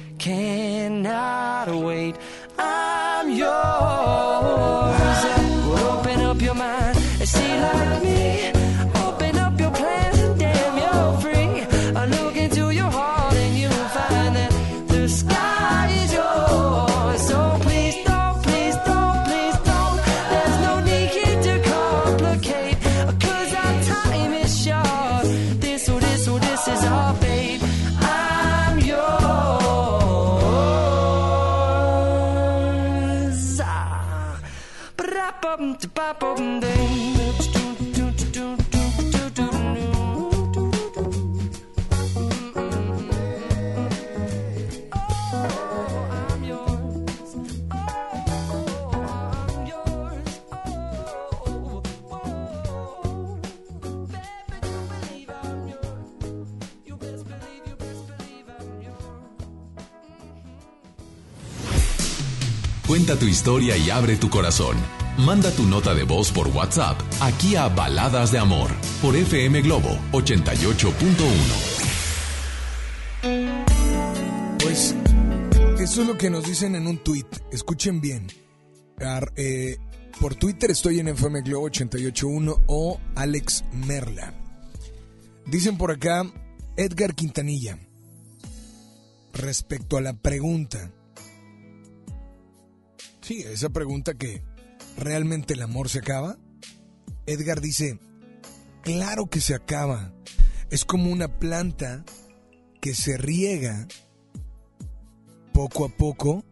[SPEAKER 20] cannot wait. I'm yours. Well, open up your mind and see like me.
[SPEAKER 1] Tu historia y abre tu corazón. Manda tu nota de voz por WhatsApp aquí a Baladas de Amor por FM Globo 88.1.
[SPEAKER 3] Pues eso es lo que nos dicen en un tweet. Escuchen bien. Eh, por Twitter estoy en FM Globo 88.1 o Alex Merla. Dicen por acá Edgar Quintanilla. Respecto a la pregunta. Sí, esa pregunta que ¿realmente el amor se acaba? Edgar dice, claro que se acaba. Es como una planta que se riega poco a poco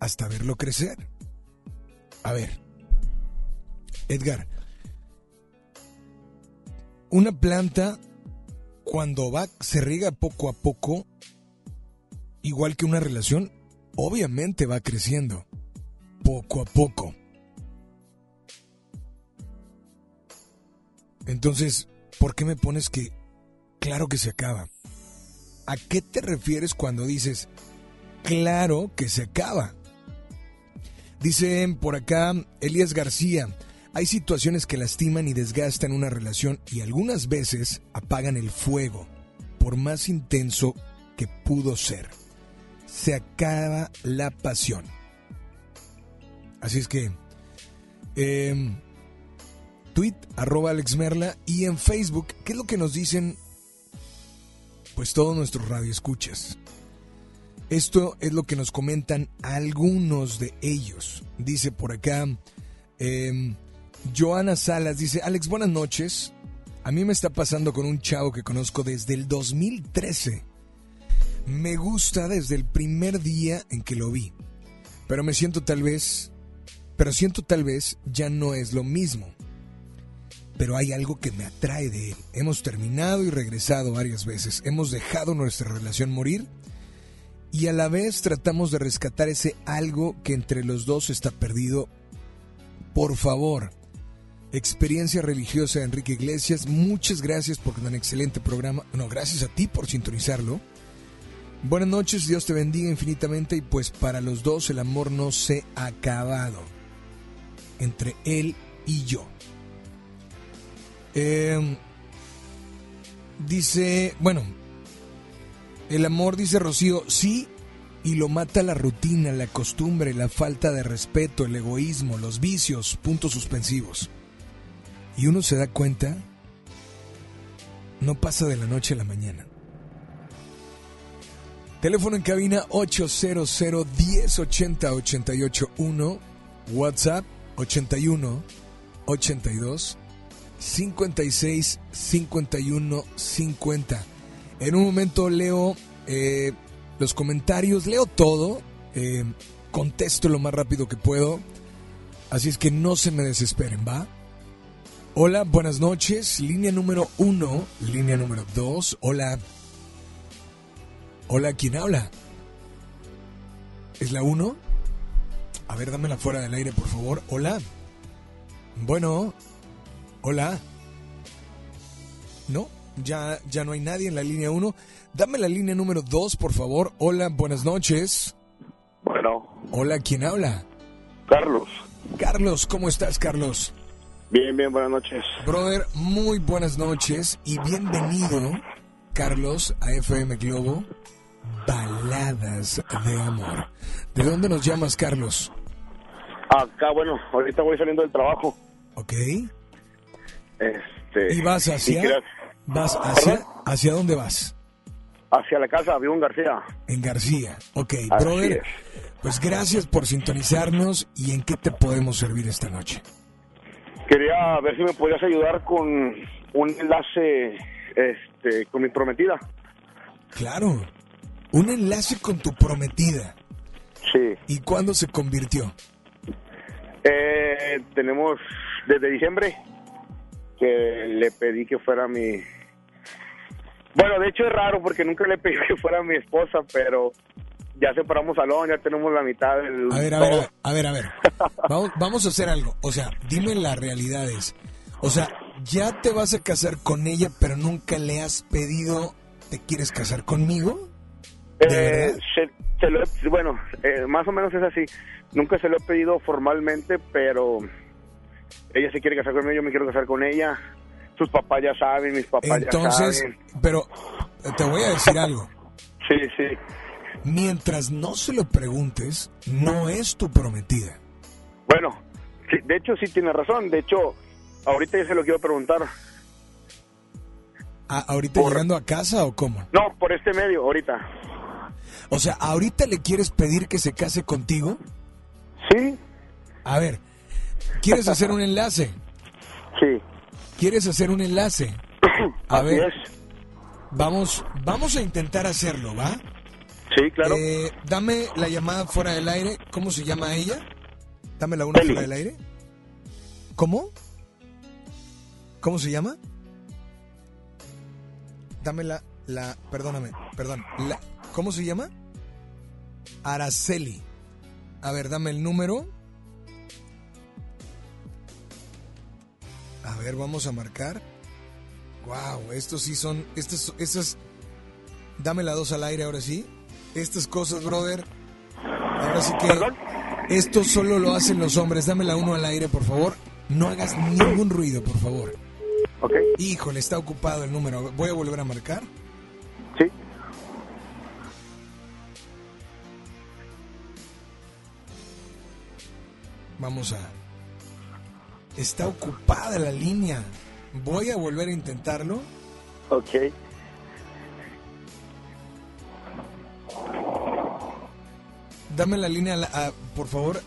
[SPEAKER 3] hasta verlo crecer. A ver, Edgar, una planta cuando va, se riega poco a poco, igual que una relación, obviamente va creciendo, poco a poco. Entonces, ¿por qué me pones que claro que se acaba? ¿A qué te refieres cuando dices claro que se acaba? Dicen por acá Elías García, hay situaciones que lastiman y desgastan una relación y algunas veces apagan el fuego, por más intenso que pudo ser. Se acaba la pasión. Así es que, eh, tweet arroba Alex Merla y en Facebook, ¿qué es lo que nos dicen? Pues todos nuestros radioescuchas. Esto es lo que nos comentan algunos de ellos. Dice por acá, eh, Joana Salas dice, Alex, buenas noches. A mí me está pasando con un chavo que conozco desde el 2013. Me gusta desde el primer día en que lo vi. Pero me siento tal vez, pero siento tal vez ya no es lo mismo. Pero hay algo que me atrae de él. Hemos terminado y regresado varias veces. Hemos dejado nuestra relación morir y a la vez tratamos de rescatar ese algo que entre los dos está perdido. Por favor, experiencia religiosa de Enrique Iglesias, muchas gracias por un excelente programa. No, gracias a ti por sintonizarlo. Buenas noches, Dios te bendiga infinitamente y pues para los dos el amor no se ha acabado entre él y yo. Eh, dice, bueno, el amor, dice Rocío, sí, y lo mata la rutina, la costumbre, la falta de respeto, el egoísmo, los vicios, puntos suspensivos. Y uno se da cuenta, no pasa de la noche a la mañana. Teléfono en cabina 800 1080 881 WhatsApp 81 82 56 51 50. En un momento leo eh, los comentarios, leo todo, eh, contesto lo más rápido que puedo. Así es que no se me desesperen, ¿va? Hola, buenas noches. Línea número uno, línea número dos. Hola. Hola, ¿quién habla? ¿Es la uno? A ver, dámela fuera del aire, por favor. Hola. Bueno. Hola. ¿No? Ya, ya no hay nadie en la línea 1. Dame la línea número 2, por favor. Hola, buenas noches.
[SPEAKER 21] Bueno.
[SPEAKER 3] Hola, ¿quién habla?
[SPEAKER 21] Carlos.
[SPEAKER 3] Carlos, ¿cómo estás, Carlos?
[SPEAKER 21] Bien, bien, buenas noches.
[SPEAKER 3] Brother, muy buenas noches y bienvenido, Carlos, a FM Globo. Baladas de amor. ¿De dónde nos llamas, Carlos?
[SPEAKER 21] Acá, bueno, ahorita voy saliendo del trabajo.
[SPEAKER 3] Ok.
[SPEAKER 21] Este.
[SPEAKER 3] ¿Y vas hacia?
[SPEAKER 21] y
[SPEAKER 3] ¿Vas hacia? ¿Hacia dónde vas?
[SPEAKER 21] hacia la casa, vivo en García.
[SPEAKER 3] En García. Ok,
[SPEAKER 21] Así
[SPEAKER 3] brother. Pues gracias por sintonizarnos y en qué te podemos servir esta noche.
[SPEAKER 21] Quería ver si me podías ayudar con un enlace este, con mi prometida.
[SPEAKER 3] Claro. Un enlace con tu prometida.
[SPEAKER 21] Sí.
[SPEAKER 3] ¿Y cuándo se convirtió?
[SPEAKER 21] Eh, tenemos desde diciembre que le pedí que fuera mi... Bueno, de hecho es raro porque nunca le pedí que fuera mi esposa, pero ya separamos salón, ya tenemos la mitad del...
[SPEAKER 3] A ver, a ver, a ver, a ver. Vamos, vamos a hacer algo. O sea, dime las realidades. O sea, ya te vas a casar con ella, pero nunca le has pedido, ¿te quieres casar conmigo?
[SPEAKER 21] Eh, se- se lo he- bueno, eh, más o menos es así. Nunca se lo he pedido formalmente, pero ella se quiere casar conmigo, yo me quiero casar con ella. Sus papás ya saben, mis papás
[SPEAKER 3] Entonces,
[SPEAKER 21] ya saben.
[SPEAKER 3] pero te voy a decir algo.
[SPEAKER 21] Sí, sí.
[SPEAKER 3] Mientras no se lo preguntes, no es tu prometida.
[SPEAKER 21] Bueno, sí, de hecho sí tiene razón. De hecho, ahorita ya se lo quiero preguntar.
[SPEAKER 3] ¿A- ¿Ahorita llegando a casa o cómo?
[SPEAKER 21] No, por este medio, ahorita.
[SPEAKER 3] O sea, ¿ahorita le quieres pedir que se case contigo?
[SPEAKER 21] Sí.
[SPEAKER 3] A ver, ¿quieres hacer un enlace?
[SPEAKER 21] Sí.
[SPEAKER 3] ¿Quieres hacer un enlace? A ver,
[SPEAKER 21] es.
[SPEAKER 3] vamos, vamos a intentar hacerlo, ¿va?
[SPEAKER 21] Sí, claro.
[SPEAKER 3] Eh, dame la llamada fuera del aire. ¿Cómo se llama ella? Dame la una
[SPEAKER 21] Eli.
[SPEAKER 3] fuera del aire. ¿Cómo? ¿Cómo se llama? Dame la, la, perdóname, perdón. La, ¿Cómo se llama? Araceli. A ver, dame el número. A ver, vamos a marcar. Wow, estos sí son, estas, estas. Dame la dos al aire ahora sí. Estas cosas, brother. Ahora sí que. Esto solo lo hacen los hombres. Dame la uno al aire, por favor. No hagas ningún ruido, por favor.
[SPEAKER 21] Ok.
[SPEAKER 3] Híjole, está ocupado el número. Voy a volver a marcar. Vamos a. Está ocupada la línea. Voy a volver a intentarlo.
[SPEAKER 21] Ok.
[SPEAKER 3] Dame la línea, a la- a- por favor.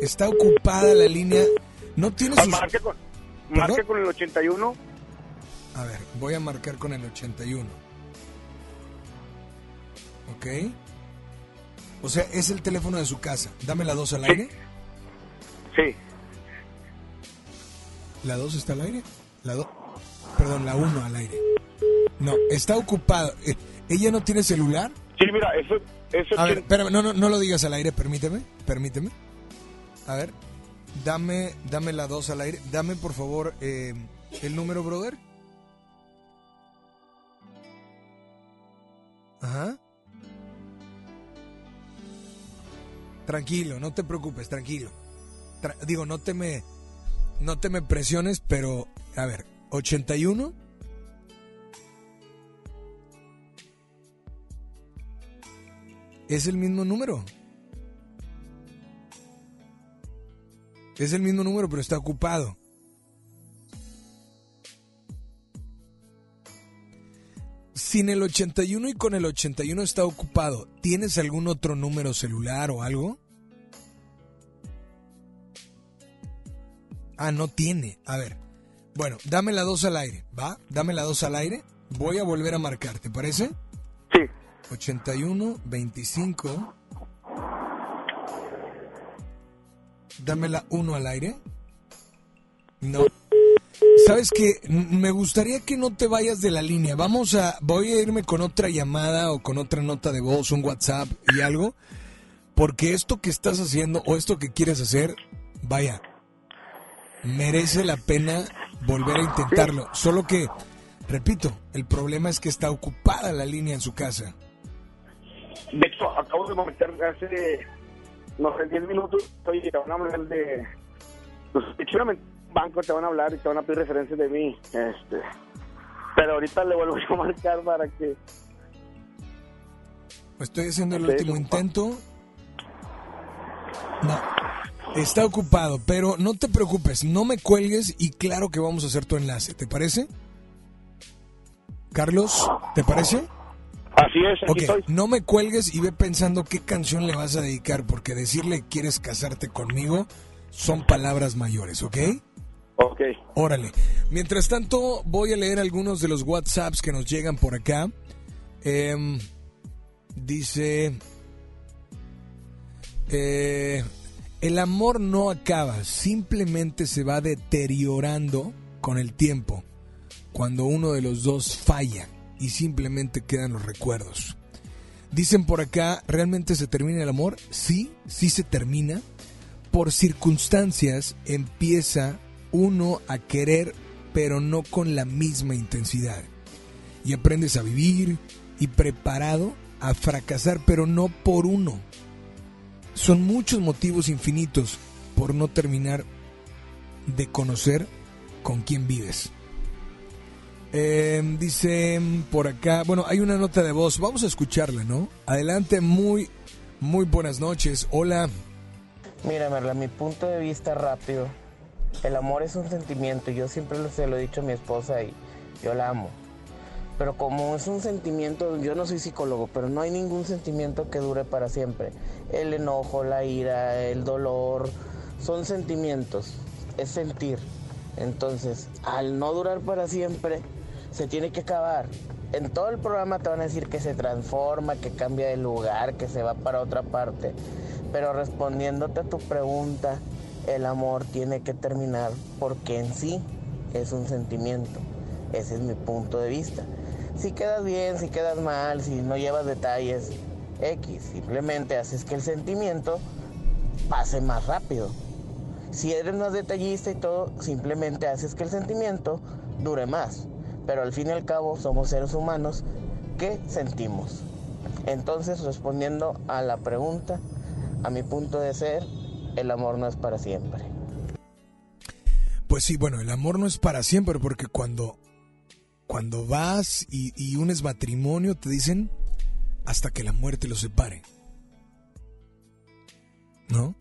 [SPEAKER 3] Está ocupada la línea. No tiene
[SPEAKER 21] Ah,
[SPEAKER 3] sus.
[SPEAKER 21] marque, con, con el 81.
[SPEAKER 3] A ver, voy a marcar con el 81. ¿Ok? O sea, es el teléfono de su casa. Dame la 2 al aire.
[SPEAKER 21] Sí.
[SPEAKER 3] ¿La 2 está al aire? La 2. Perdón, la 1 al aire. No, está ocupado. Eh, ¿Ella no tiene celular?
[SPEAKER 21] Sí, mira, eso... eso
[SPEAKER 3] A ver, espérame, no, no, no lo digas al aire, permíteme, permíteme. A ver, dame, dame la 2 al aire. Dame, por favor, eh, el número, brother. Ajá. Tranquilo, no te preocupes, tranquilo. Digo, no te me no te me presiones, pero a ver, 81 Es el mismo número. Es el mismo número, pero está ocupado. Sin el 81 y con el 81 está ocupado, ¿tienes algún otro número celular o algo? Ah, no tiene. A ver. Bueno, dame la 2 al aire, ¿va? Dame la 2 al aire. Voy a volver a marcar, ¿te parece?
[SPEAKER 21] Sí.
[SPEAKER 3] 81, 25. Dame la 1 al aire. No. ¿Sabes qué? M- Me gustaría que no te vayas de la línea. Vamos a... Voy a irme con otra llamada o con otra nota de voz, un WhatsApp y algo. Porque esto que estás haciendo o esto que quieres hacer, vaya, merece la pena volver a intentarlo. Solo que, repito, el problema es que está ocupada la línea en su casa.
[SPEAKER 21] De hecho, acabo de comentar hace, no sé, 10 minutos, oye, te van a hablar de... Pues, banco te van a hablar y te van a pedir referencias de mí. Este, pero ahorita le vuelvo a marcar para que...
[SPEAKER 3] Estoy haciendo el último intento. No. Está ocupado, pero no te preocupes, no me cuelgues y claro que vamos a hacer tu enlace, ¿te parece? Carlos, ¿te parece?
[SPEAKER 21] Así es, aquí
[SPEAKER 3] Ok,
[SPEAKER 21] estoy.
[SPEAKER 3] no me cuelgues y ve pensando qué canción le vas a dedicar, porque decirle quieres casarte conmigo son palabras mayores, ¿ok?
[SPEAKER 21] Ok.
[SPEAKER 3] Órale. Mientras tanto, voy a leer algunos de los WhatsApps que nos llegan por acá. Em, dice... eh, el amor no acaba, simplemente se va deteriorando con el tiempo, cuando uno de los dos falla y simplemente quedan los recuerdos. Dicen por acá, ¿realmente se termina el amor? Sí, sí se termina. Por circunstancias empieza uno a querer, pero no con la misma intensidad. Y aprendes a vivir y preparado a fracasar, pero no por uno. Son muchos motivos infinitos por no terminar de conocer con quién vives. Eh, dice por acá, bueno, hay una nota de voz, vamos a escucharla, ¿no? Adelante, muy, muy buenas noches. Hola.
[SPEAKER 22] Mira, Merla, mi punto de vista rápido. El amor es un sentimiento yo siempre lo- se lo he dicho a mi esposa y yo la amo. Pero como es un sentimiento, yo no soy psicólogo, pero no hay ningún sentimiento que dure para siempre. El enojo, la ira, el dolor, son sentimientos, es sentir. Entonces, al no durar para siempre, se tiene que acabar. En todo el programa te van a decir que se transforma, que cambia de lugar, que se va para otra parte. Pero respondiéndote a tu pregunta, el amor tiene que terminar porque en sí es un sentimiento. Ese es mi punto de vista. Si quedas bien, si quedas mal, si no llevas detalles X, simplemente haces que el sentimiento pase más rápido. Si eres más detallista y todo, simplemente haces que el sentimiento dure más. Pero al fin y al cabo somos seres humanos que sentimos. Entonces, respondiendo a la pregunta, a mi punto de ser, el amor no es para siempre.
[SPEAKER 3] Pues sí, bueno, el amor no es para siempre, porque cuando, cuando vas y, unes matrimonio, te dicen hasta que la muerte los separe. ¿No?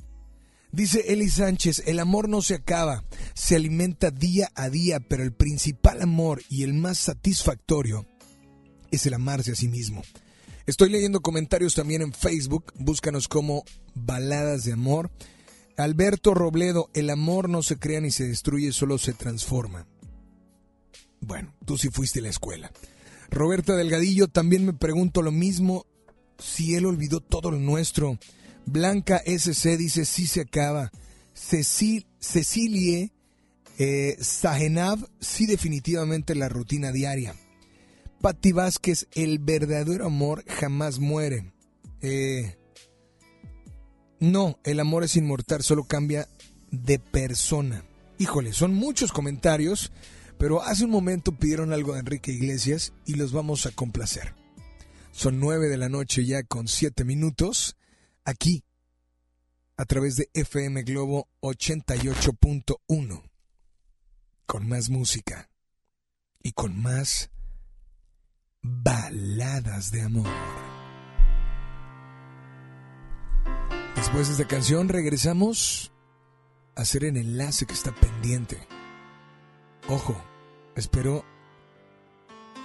[SPEAKER 3] Dice Eli Sánchez, el amor no se acaba, se alimenta día a día, pero el principal amor y el más satisfactorio es el amarse a sí mismo. Estoy leyendo comentarios también en Facebook, búscanos como Baladas de Amor. Alberto Robledo, el amor no se crea ni se destruye, solo se transforma. Bueno, tú sí fuiste a la escuela. Roberta Delgadillo, también me pregunto lo mismo, si él olvidó todo lo nuestro. Blanca SC dice, sí se acaba. Cecil, Cecilie eh, Sajenab, sí definitivamente la rutina diaria. Patti Vázquez, el verdadero amor jamás muere. Eh, no, el amor es inmortal, solo cambia de persona. Híjole, son muchos comentarios, pero hace un momento pidieron algo de Enrique Iglesias y los vamos a complacer. Son nueve de la noche ya con siete minutos, aquí, a través de FM Globo 88.1, con más música y con más baladas de amor. Después de esta canción regresamos a hacer el enlace que está pendiente. Ojo, espero,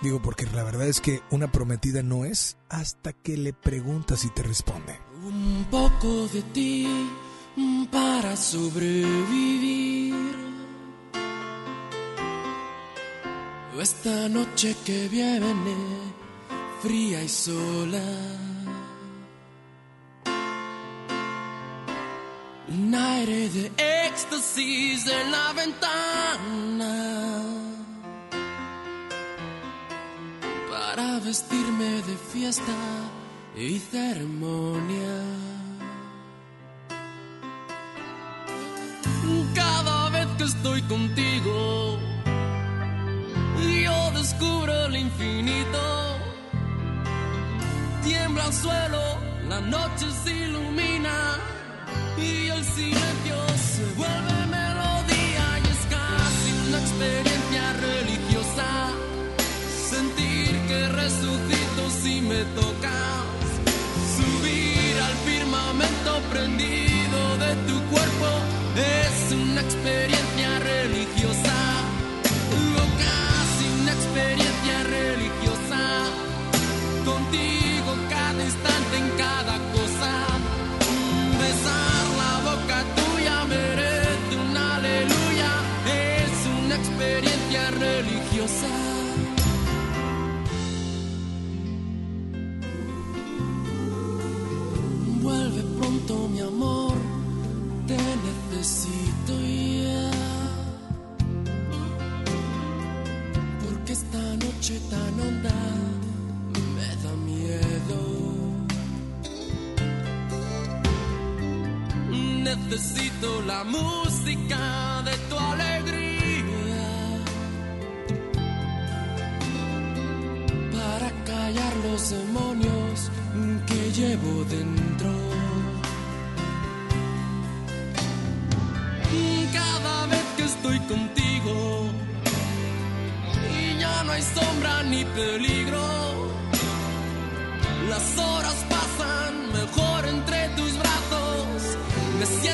[SPEAKER 3] digo porque la verdad es que una prometida no es hasta que le preguntas y te responde.
[SPEAKER 23] Un poco de ti para sobrevivir. Esta noche que viene, fría y sola. Un aire de éxtasis en la ventana. Vestirme de fiesta y ceremonia. Cada vez que estoy contigo, yo descubro el infinito. Tiembla el suelo, la noche se ilumina y el silencio se vuelve melodía y es casi una experiencia resucito si me tocas, subir al firmamento prendido de tu cuerpo es una experiencia religiosa. O casi una experiencia Necesito la música de tu alegría para callar los demonios que llevo dentro. Cada vez que estoy contigo y ya no hay sombra ni peligro, las horas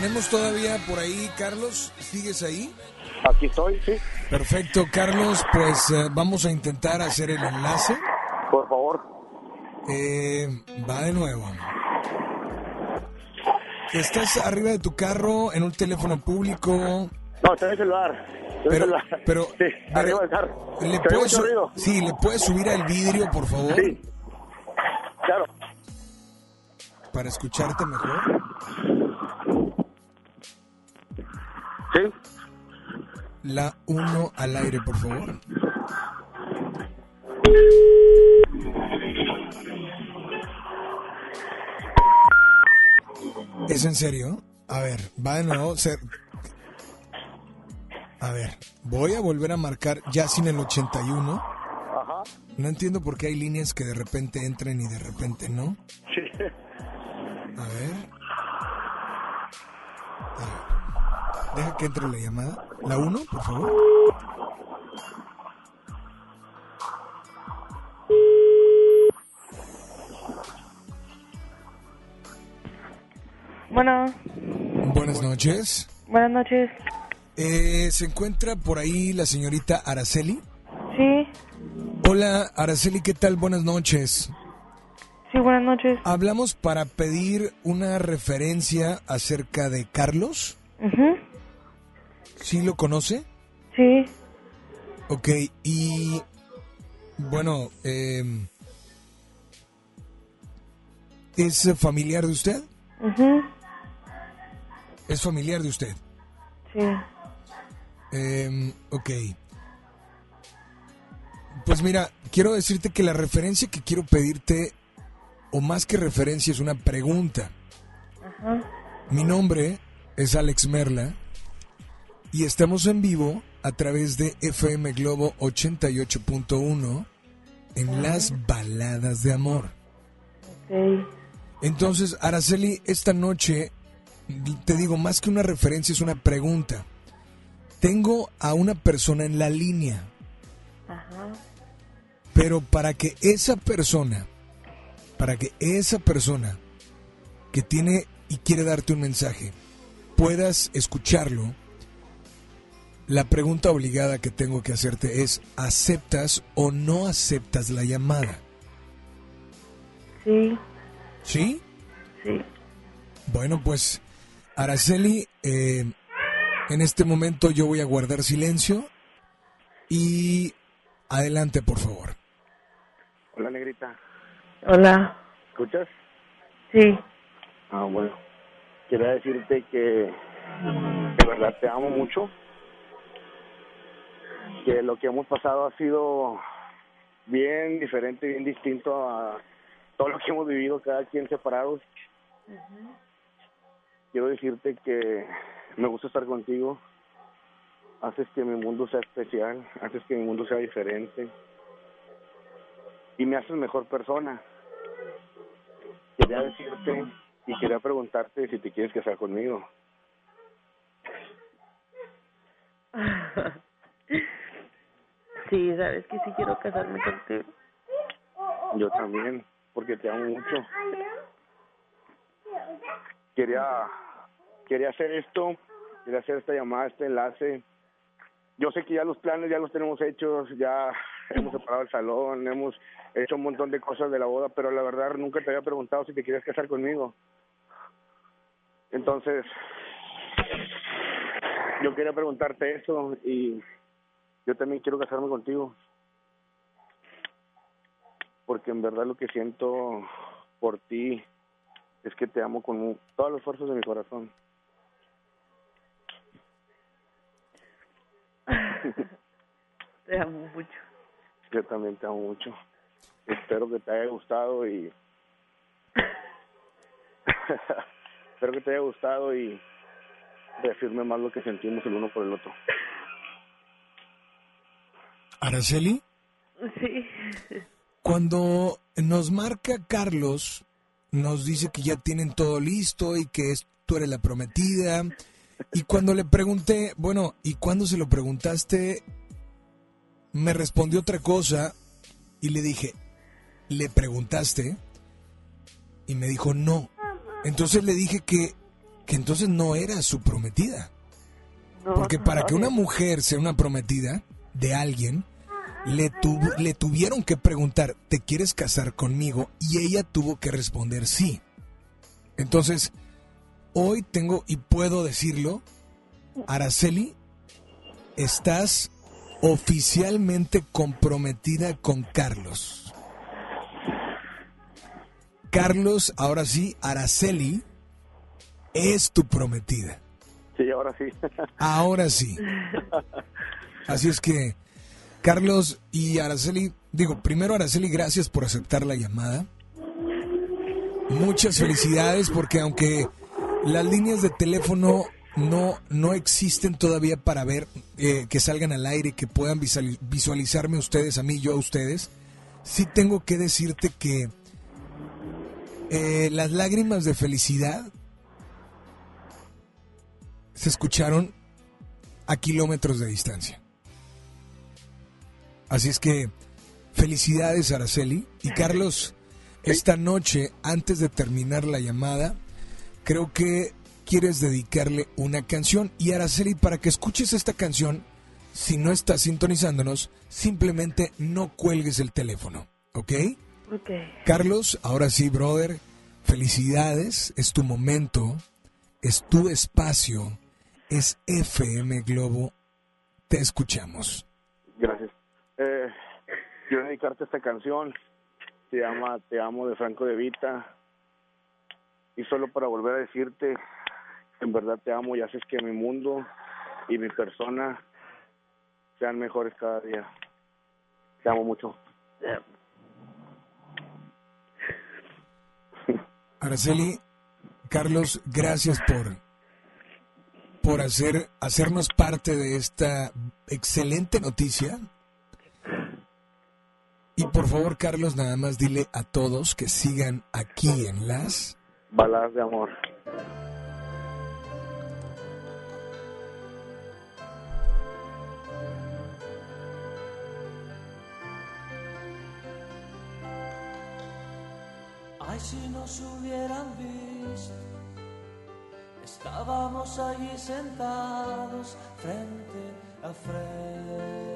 [SPEAKER 3] tenemos todavía por ahí, Carlos, ¿sigues ahí?
[SPEAKER 21] Aquí estoy, sí.
[SPEAKER 3] Perfecto, Carlos, pues eh, vamos a intentar hacer el enlace.
[SPEAKER 21] Por favor.
[SPEAKER 3] Eh, va de nuevo. ¿Estás arriba de tu carro en un teléfono público?
[SPEAKER 21] No, está en el celular. Está en el
[SPEAKER 3] Pero,
[SPEAKER 21] celular.
[SPEAKER 3] pero,
[SPEAKER 21] Sí,
[SPEAKER 3] pero,
[SPEAKER 21] arriba del carro.
[SPEAKER 3] ¿le
[SPEAKER 21] ¿Se oye
[SPEAKER 3] puedes,
[SPEAKER 21] ruido?
[SPEAKER 3] sí, ¿le puedes subir al vidrio, por favor?
[SPEAKER 21] Sí. Claro.
[SPEAKER 3] Para escucharte mejor.
[SPEAKER 21] Sí.
[SPEAKER 3] La 1 al aire, por favor. ¿Es en serio? A ver, va de nuevo. se- A ver, voy a volver a marcar ya sin el 81.
[SPEAKER 21] Ajá.
[SPEAKER 3] No entiendo por qué hay líneas que de repente entran y de repente no.
[SPEAKER 21] Sí.
[SPEAKER 3] A ver. A ver. Deja que entre la llamada. La 1, por favor.
[SPEAKER 24] Bueno,
[SPEAKER 3] Buenas noches.
[SPEAKER 24] buenas noches.
[SPEAKER 3] Eh, ¿Se encuentra por ahí la señorita Araceli?
[SPEAKER 24] Sí,
[SPEAKER 3] Hola, Araceli, ¿qué tal? Buenas noches.
[SPEAKER 24] sí, buenas noches.
[SPEAKER 3] Hablamos para pedir una referencia acerca de Carlos.
[SPEAKER 24] Ujú,
[SPEAKER 3] ¿Sí lo conoce?
[SPEAKER 24] Sí,
[SPEAKER 3] Ok, y bueno, eh, ¿es familiar de usted?
[SPEAKER 24] ujú,
[SPEAKER 3] Es familiar de usted.
[SPEAKER 24] sí.
[SPEAKER 3] Eh, ok. Pues mira, quiero decirte que la referencia que quiero pedirte, o más que referencia, es una pregunta.
[SPEAKER 24] Ajá.
[SPEAKER 3] Mi nombre es Alex Merla y estamos en vivo a través de FM Globo 88.1 en las baladas de amor. Entonces, Araceli, esta noche, te digo, más que una referencia, es una pregunta. Tengo a una persona en la línea,
[SPEAKER 24] Ajá.
[SPEAKER 3] pero para que esa persona, para que esa persona que tiene y quiere darte un mensaje, puedas escucharlo, la pregunta obligada que tengo que hacerte es, ¿aceptas o no aceptas la llamada?
[SPEAKER 24] Sí,
[SPEAKER 3] ¿Sí?
[SPEAKER 24] sí.
[SPEAKER 3] Bueno, pues, Araceli, eh, en este momento yo voy a guardar silencio y adelante, por favor.
[SPEAKER 21] Hola, negrita.
[SPEAKER 24] Hola.
[SPEAKER 21] ¿Escuchas?
[SPEAKER 24] Sí.
[SPEAKER 21] Ah, bueno. Quiero decirte que de verdad te amo mucho. Que lo que hemos pasado ha sido bien diferente, bien distinto a todo lo que hemos vivido cada quien separados. Quiero decirte que me gusta estar contigo. Haces que mi mundo sea especial, haces que mi mundo sea diferente. Y me haces mejor persona. Quería decirte y quería preguntarte si te quieres casar conmigo.
[SPEAKER 24] Sí, sabes que sí quiero casarme contigo.
[SPEAKER 21] Yo también, porque te amo mucho. Quería, quería hacer esto, quería hacer esta llamada, este enlace. Yo sé que ya los planes ya los tenemos hechos, ya hemos separado el salón, hemos hecho un montón de cosas de la boda, pero la verdad nunca te había preguntado si te querías casar conmigo. Entonces, yo quería preguntarte eso y yo también quiero casarme contigo. Porque en verdad lo que siento por ti es que te amo con todas las fuerzas de mi corazón.
[SPEAKER 24] Te amo mucho.
[SPEAKER 21] Yo también te amo mucho. Espero que te haya gustado y... Espero que te haya gustado y reafirme más lo que sentimos el uno por el otro.
[SPEAKER 3] Araceli,
[SPEAKER 24] Sí.
[SPEAKER 3] cuando nos marca Carlos, nos dice que ya tienen todo listo y que es- tú eres la prometida. Y cuando le pregunté, bueno, ¿y cuándo se lo preguntaste? Me respondió otra cosa y le dije, ¿le preguntaste? Y me dijo, no. Entonces le dije que que entonces no era su prometida. Porque para que una mujer sea una prometida de alguien, le, tuvo- le tuvieron que preguntar, ¿te quieres casar conmigo? Y ella tuvo que responder sí. Entonces, hoy tengo y puedo decirlo, Araceli, estás oficialmente comprometida con Carlos. Carlos, ahora sí, Araceli, es tu prometida.
[SPEAKER 21] Sí, ahora sí.
[SPEAKER 3] Ahora sí. Así es que, Carlos y Araceli, digo, primero Araceli, gracias por aceptar la llamada. Muchas felicidades porque aunque las líneas de teléfono no, no existen todavía para ver eh, que salgan al aire, que puedan visuali- visualizarme ustedes, a mí, yo a ustedes, sí tengo que decirte que eh, las lágrimas de felicidad se escucharon a kilómetros de distancia. Así es que felicidades Araceli. Y Carlos, esta noche antes de terminar la llamada, creo que quieres dedicarle una canción. Y Araceli para que escuches esta canción, si no estás sintonizándonos, simplemente no cuelgues el teléfono, ¿ok?
[SPEAKER 5] Ok.
[SPEAKER 3] Carlos, ahora sí, brother, felicidades, es tu momento, es tu espacio, es FM Globo, te escuchamos.
[SPEAKER 21] Eh, quiero dedicarte esta canción. Se llama Te amo de Franco de Vita. Y solo para volver a decirte, en verdad te amo y haces que mi mundo y mi persona sean mejores cada día. Te amo mucho.
[SPEAKER 3] Araceli, Carlos, gracias por por hacer hacernos parte de esta excelente noticia. Y por favor, Carlos, nada más dile a todos que sigan aquí en las
[SPEAKER 21] Baladas de amor.
[SPEAKER 25] Ay, si nos hubieran visto, estábamos allí sentados frente a frente.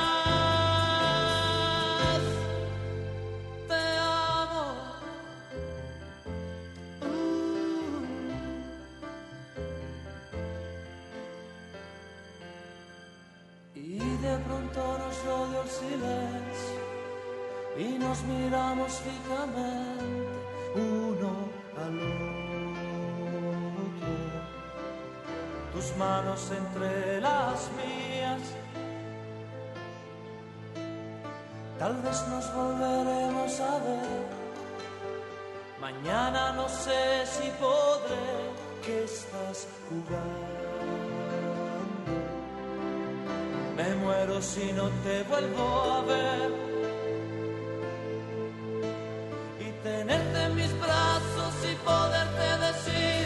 [SPEAKER 25] Y nos miramos fijamente uno al otro tus manos entre las mías. Tal vez nos volveremos a ver. Mañana no sé si podré que estás jugando. Me muero si no te vuelvo a ver. Tenerte en mis brazos y poderte decir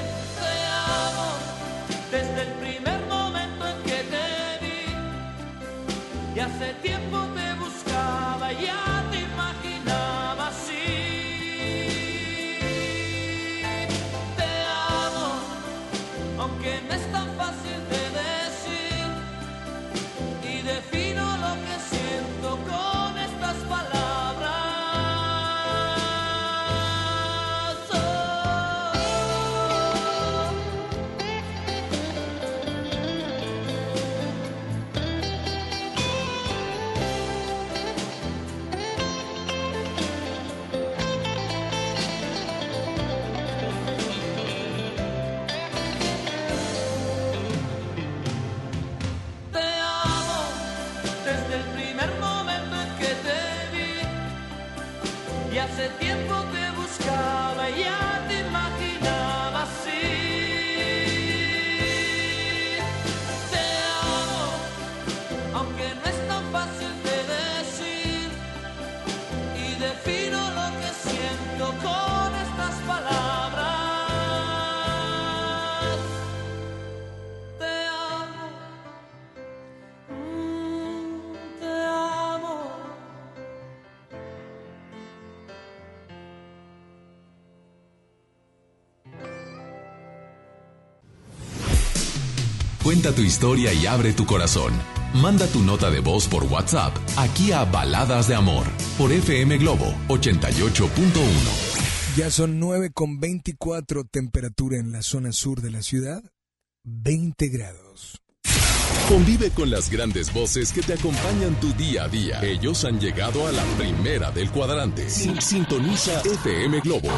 [SPEAKER 1] tu historia y abre tu corazón. Manda tu nota de voz por WhatsApp aquí a Baladas de Amor por FM Globo 88.1.
[SPEAKER 3] Ya son 9 con 24 temperatura en la zona sur de la ciudad, 20 grados.
[SPEAKER 1] Convive con las grandes voces que te acompañan tu día a día. Ellos han llegado a la primera del cuadrante. Sin sintoniza FM Globo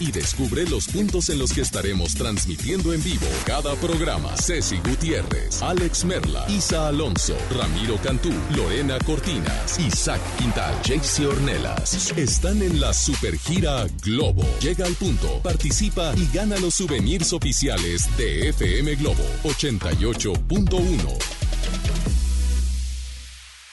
[SPEAKER 1] y descubre los puntos en los que estaremos transmitiendo en vivo cada programa. Ceci Gutiérrez, Alex Merla, Isa Alonso, Ramiro Cantú, Lorena Cortinas, Isaac Quintal, Jaycee Ornelas. Están en la supergira Globo. Llega al punto, participa y gana los souvenirs oficiales de FM Globo 88.1.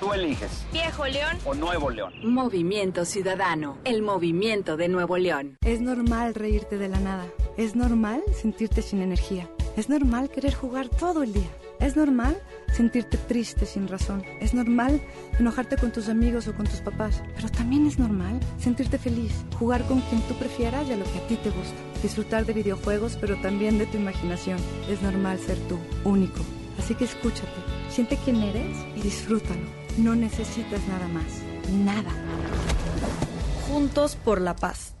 [SPEAKER 26] Tú eliges.
[SPEAKER 27] Viejo León
[SPEAKER 26] o Nuevo León.
[SPEAKER 28] Movimiento Ciudadano, el movimiento de Nuevo León.
[SPEAKER 29] Es normal reírte de la nada. Es normal sentirte sin energía. Es normal querer jugar todo el día. Es normal sentirte triste sin razón. Es normal enojarte con tus amigos o con tus papás. Pero también es normal sentirte feliz, jugar con quien tú prefieras y a lo que a ti te gusta. Disfrutar de videojuegos, pero también de tu imaginación. Es normal ser tú, único. Así que escúchate, siente quién eres y disfrútalo. No necesitas nada más. Nada. Juntos por la paz.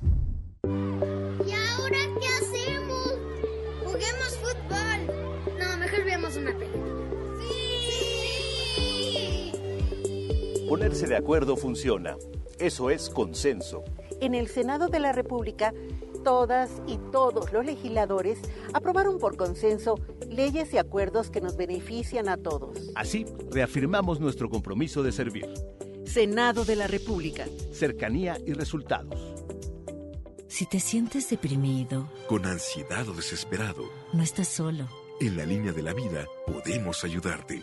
[SPEAKER 17] ¿Y ahora qué hacemos? Juguemos fútbol. No, mejor veamos una película. ¡Sí!
[SPEAKER 30] Ponerse de acuerdo funciona. Eso es consenso.
[SPEAKER 31] En el Senado de la República, todas y todos los legisladores aprobaron por consenso leyes y acuerdos que nos benefician a todos.
[SPEAKER 30] Así, reafirmamos nuestro compromiso de servir.
[SPEAKER 31] Senado de la República.
[SPEAKER 30] Cercanía y resultados.
[SPEAKER 32] Si te sientes deprimido,
[SPEAKER 13] Con ansiedad o desesperado,
[SPEAKER 32] no estás solo.
[SPEAKER 13] en la línea de la vida podemos ayudarte.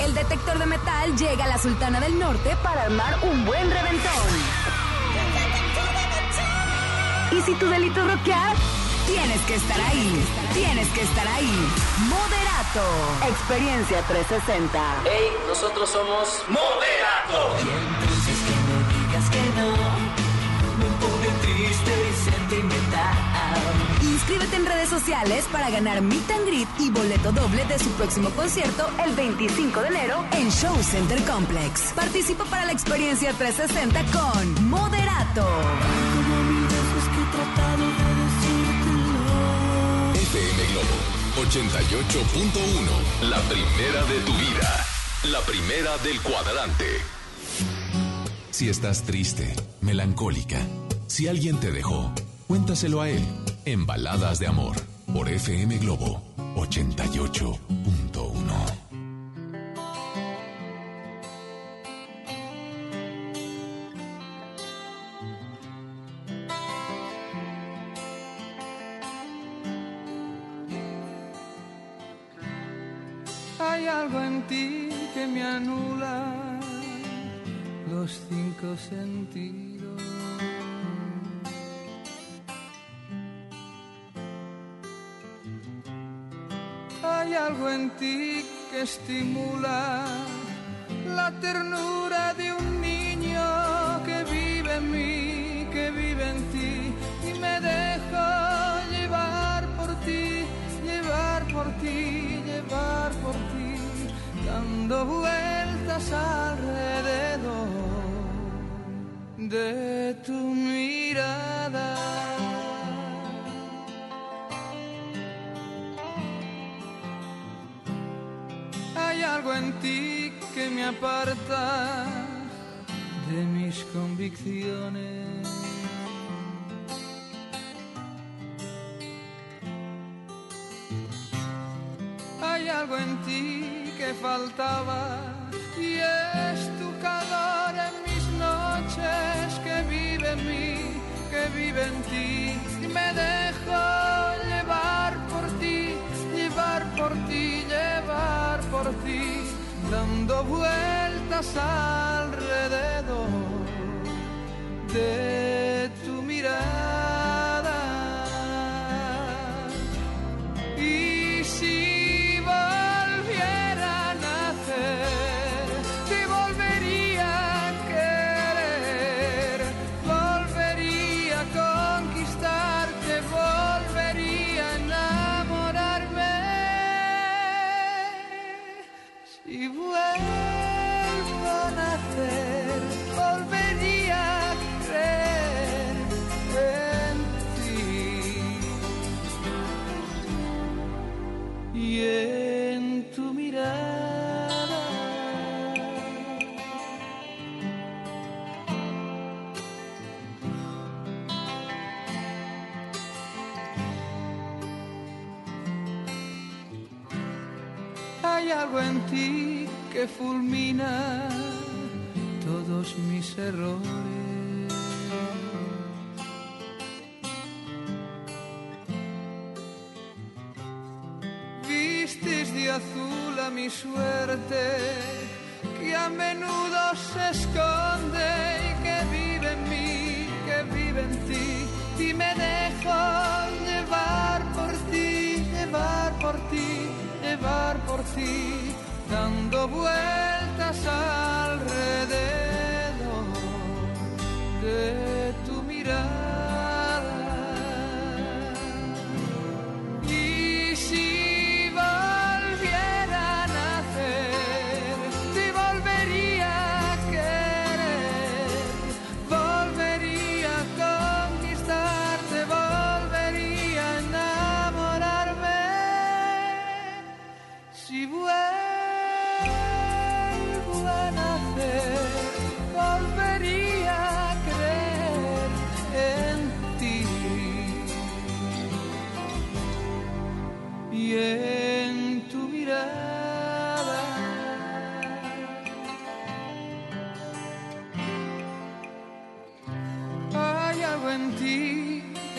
[SPEAKER 33] El detector de metal llega a la Sultana del Norte para armar un buen reventón. Y si tu delito es rockear, tienes que estar ahí. Tienes que estar ahí. Moderato. Experiencia 360.
[SPEAKER 34] Hey, nosotros somos Moderato.
[SPEAKER 20] Y entonces que me digas que no, me pone triste y sentimental.
[SPEAKER 33] Inscríbete en redes sociales para ganar Meet and Greet y boleto doble de su próximo concierto el 25 de enero en Show Center Complex. Participa para la experiencia 360 con Moderato.
[SPEAKER 1] FM Globo 88.1. La primera de tu vida. La primera del cuadrante. Si estás triste, melancólica, si alguien te dejó, cuéntaselo a él en Baladas de Amor por FM Globo 88.1.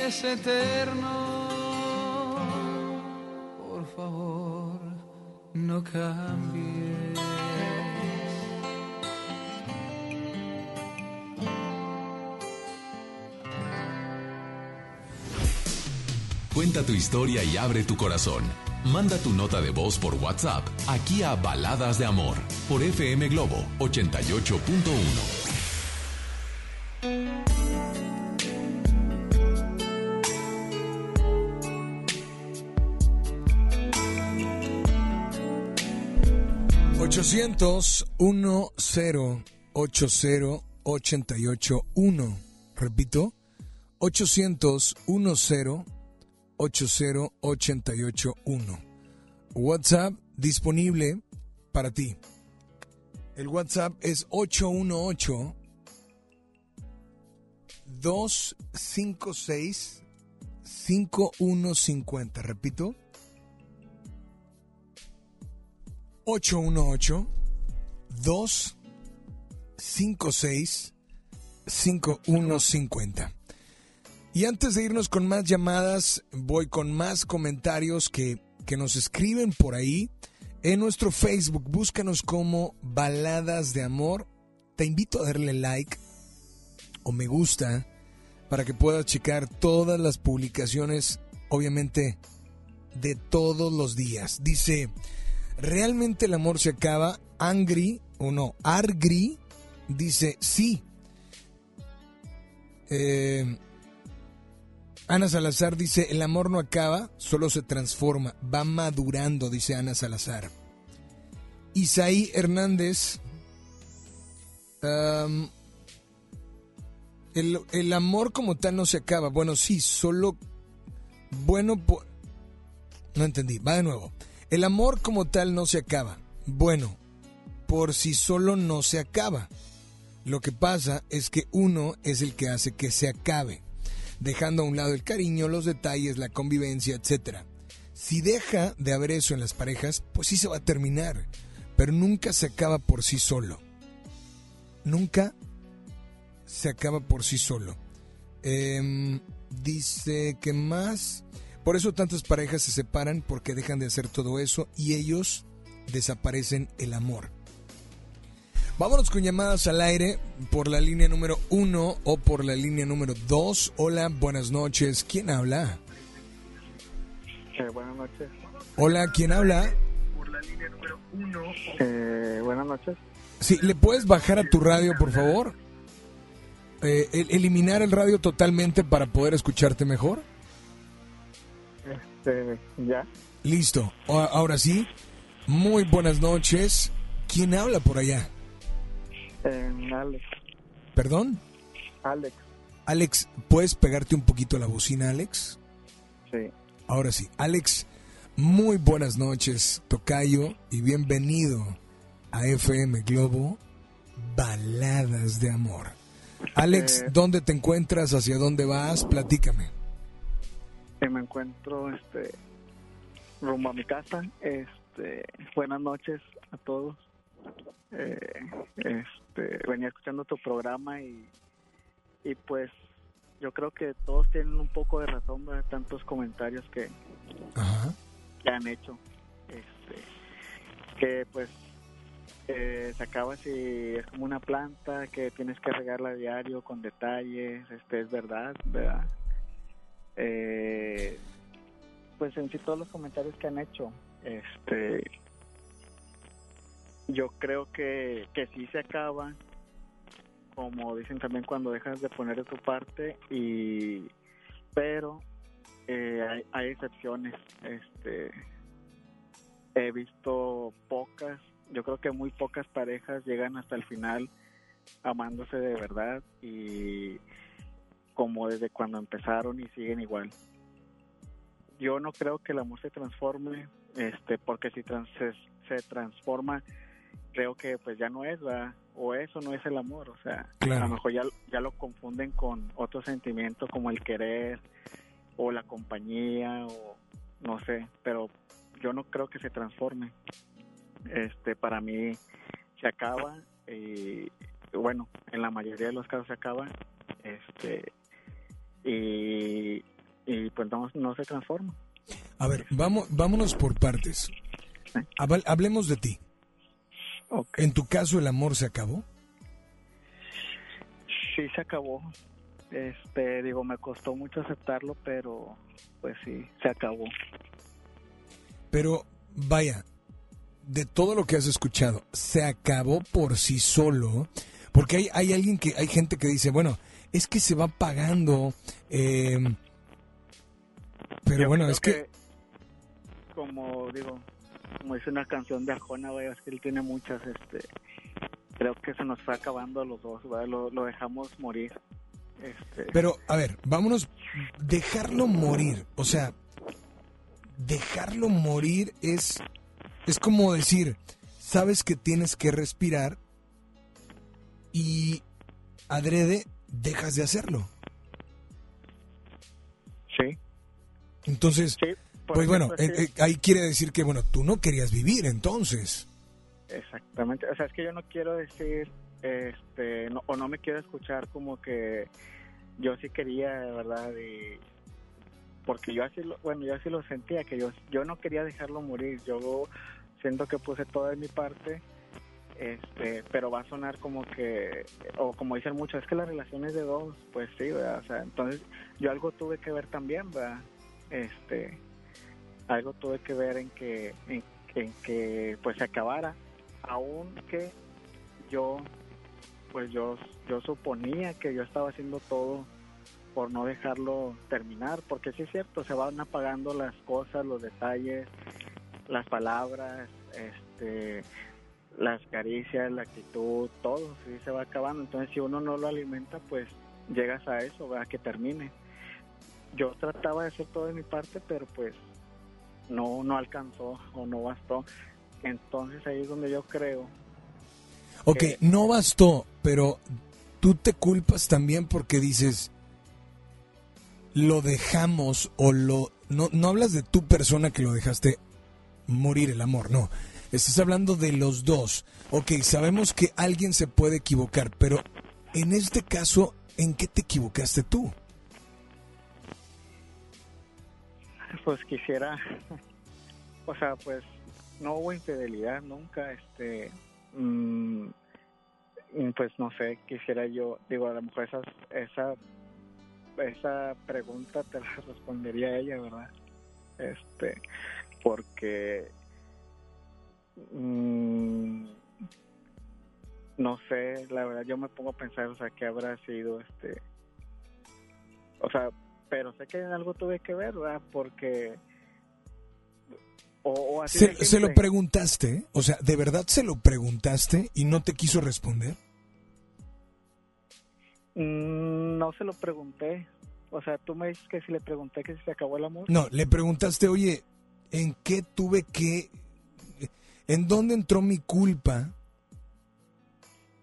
[SPEAKER 20] es eterno. Por favor, no cambies.
[SPEAKER 1] Cuenta tu historia y abre tu corazón. Manda tu nota de voz por WhatsApp aquí a Baladas de Amor por FM Globo 88.1.
[SPEAKER 3] 800-1080-881. Repito, 800-1080-881. WhatsApp disponible para ti. El WhatsApp es 818 256 5150. Repito, 818 256 5150. Y antes de irnos con más llamadas, voy con más comentarios que, que nos escriben por ahí. En nuestro Facebook, búscanos como Baladas de Amor. Te invito a darle like o me gusta para que puedas checar todas las publicaciones, obviamente, de todos los días. Dice ¿realmente el amor se acaba? Angry o no, Argri dice sí. Eh, Ana Salazar dice, el amor no acaba, solo se transforma, va madurando, dice Ana Salazar. Isaí Hernández, um, el, el, amor como tal no se acaba. Bueno, sí, solo... Bueno, no entendí, va de nuevo. El amor como tal no se acaba. Bueno, por sí solo no se acaba. Lo que pasa es que uno es el que hace que se acabe, dejando a un lado el cariño, los detalles, la convivencia, etc. Si deja de haber eso en las parejas, pues sí se va a terminar, pero nunca se acaba por sí solo. Nunca se acaba por sí solo. Em, dice que más. Por eso tantas parejas se separan porque dejan de hacer todo eso y ellos desaparecen el amor. Vámonos con llamadas al aire por la línea número uno o por la línea número dos. Hola, buenas noches. ¿Quién habla?
[SPEAKER 35] Eh, buenas noches.
[SPEAKER 3] Hola, ¿quién habla?
[SPEAKER 35] Eh, buenas noches.
[SPEAKER 3] Sí, ¿le puedes bajar a tu radio, por favor? Eh, el- eliminar el radio totalmente para poder escucharte mejor.
[SPEAKER 35] Este, ya.
[SPEAKER 3] Listo. Ahora sí. Muy buenas noches. ¿Quién habla por allá?
[SPEAKER 35] Eh, Alex.
[SPEAKER 3] ¿Perdón?
[SPEAKER 35] Alex.
[SPEAKER 3] Alex, ¿puedes pegarte un poquito a la bocina, Alex?
[SPEAKER 35] Sí.
[SPEAKER 3] Ahora sí. Alex, muy buenas noches, Tocayo, y bienvenido a FM Globo, Baladas de Amor. Alex,
[SPEAKER 35] Eh.
[SPEAKER 3] ¿dónde te encuentras? ¿Hacia dónde vas? Platícame.
[SPEAKER 35] Me encuentro este rumbo a mi casa. Este, buenas noches a todos. Eh, este, venía escuchando tu programa y y pues yo creo que todos tienen un poco de razón de tantos comentarios que que han hecho. Este, que pues eh, se acaba si es como una planta que tienes que regarla a diario con detalles, este es verdad, ¿verdad? Eh, pues en sí todos los comentarios que han hecho, este yo creo que, que sí se acaba, como dicen también cuando dejas de poner de tu parte y pero eh, hay, hay excepciones, este he visto pocas, yo creo que muy pocas parejas llegan hasta el final amándose de verdad y como desde cuando empezaron y siguen igual. Yo no creo que el amor se transforme, este, porque si trans- se, se transforma, creo que pues ya no es, ¿verdad? o eso no es el amor, o sea, a lo mejor ya, ya lo confunden con otro sentimiento como el querer o la compañía o no sé, pero yo no creo que se transforme. Este, para mí se acaba y bueno, en la mayoría de los casos se acaba, este, y, y pues no, no se transforma.
[SPEAKER 3] A ver, vamos, vámonos por partes. Habl- Hablemos de ti. ¿En tu caso el amor se acabó?
[SPEAKER 35] Sí se acabó. Este, digo, me costó mucho aceptarlo, pero pues sí, se acabó.
[SPEAKER 3] Pero vaya, de todo lo que has escuchado, se acabó por sí solo, porque hay, hay alguien que, hay gente que dice, bueno, es que se va pagando, eh, pero
[SPEAKER 35] Yo
[SPEAKER 3] bueno, es que,
[SPEAKER 35] como digo, como dice una canción de Arjona, vaya, es que él tiene muchas, este, creo que se nos fue acabando a los dos. Lo, lo dejamos morir. Este,
[SPEAKER 3] pero a ver, vámonos, dejarlo morir, o sea, dejarlo morir es, es como decir, sabes que tienes que respirar y adrede dejas de hacerlo.
[SPEAKER 35] Sí.
[SPEAKER 3] Entonces,
[SPEAKER 35] por
[SPEAKER 3] pues bueno, eh,
[SPEAKER 35] sí.
[SPEAKER 3] eh, ahí quiere decir que, bueno, tú no querías vivir entonces.
[SPEAKER 35] Exactamente, o sea, es que yo no quiero decir, este, no- o no me quiero escuchar como que yo sí quería, de verdad, y porque yo así, lo, bueno, yo así lo sentía, que yo, yo no quería dejarlo morir, yo siento que puse toda de mi parte, este, pero va a sonar como que, o como dicen muchos, es que la relación es de dos, pues sí, ¿verdad? Entonces yo algo tuve que ver también, ¿verdad? Este, algo tuve que ver en que, en, en que pues se acabara, aunque yo, pues yo, yo suponía que yo estaba haciendo todo por no dejarlo terminar, porque sí es cierto, se van apagando las cosas, los detalles, las palabras, este, las caricias, la actitud, todo, sí se va acabando. Entonces, si uno no lo alimenta, pues llegas a eso, a que termine. Yo trataba de hacer todo de mi parte, pero pues no, no alcanzó o no bastó. Entonces ahí es donde yo creo.
[SPEAKER 3] Ok, no bastó, pero tú te culpas también porque dices, lo dejamos o lo... No, no hablas de tu persona que lo dejaste morir el amor, no. Estás hablando de los dos. Ok, sabemos que alguien se puede equivocar, pero en este caso, ¿en qué te equivocaste tú?
[SPEAKER 35] Pues quisiera, o sea, pues no hubo infidelidad nunca, este, mm, pues no sé, quisiera yo, digo, a lo mejor esa, esa, esa pregunta te la respondería ella, ¿verdad? Este, porque mm, no sé, la verdad yo me pongo a pensar, o sea, qué habrá sido este, o sea, pero sé que en algo tuve que ver, ¿verdad? Porque o, o así
[SPEAKER 3] Se, se lo preguntaste, o sea, ¿de verdad se lo preguntaste y no te quiso responder?
[SPEAKER 35] Mm, No se lo pregunté. O sea, tú me dices que si le pregunté que si se acabó el amor.
[SPEAKER 3] No, le preguntaste, oye, ¿en qué tuve que... ¿En dónde entró mi culpa?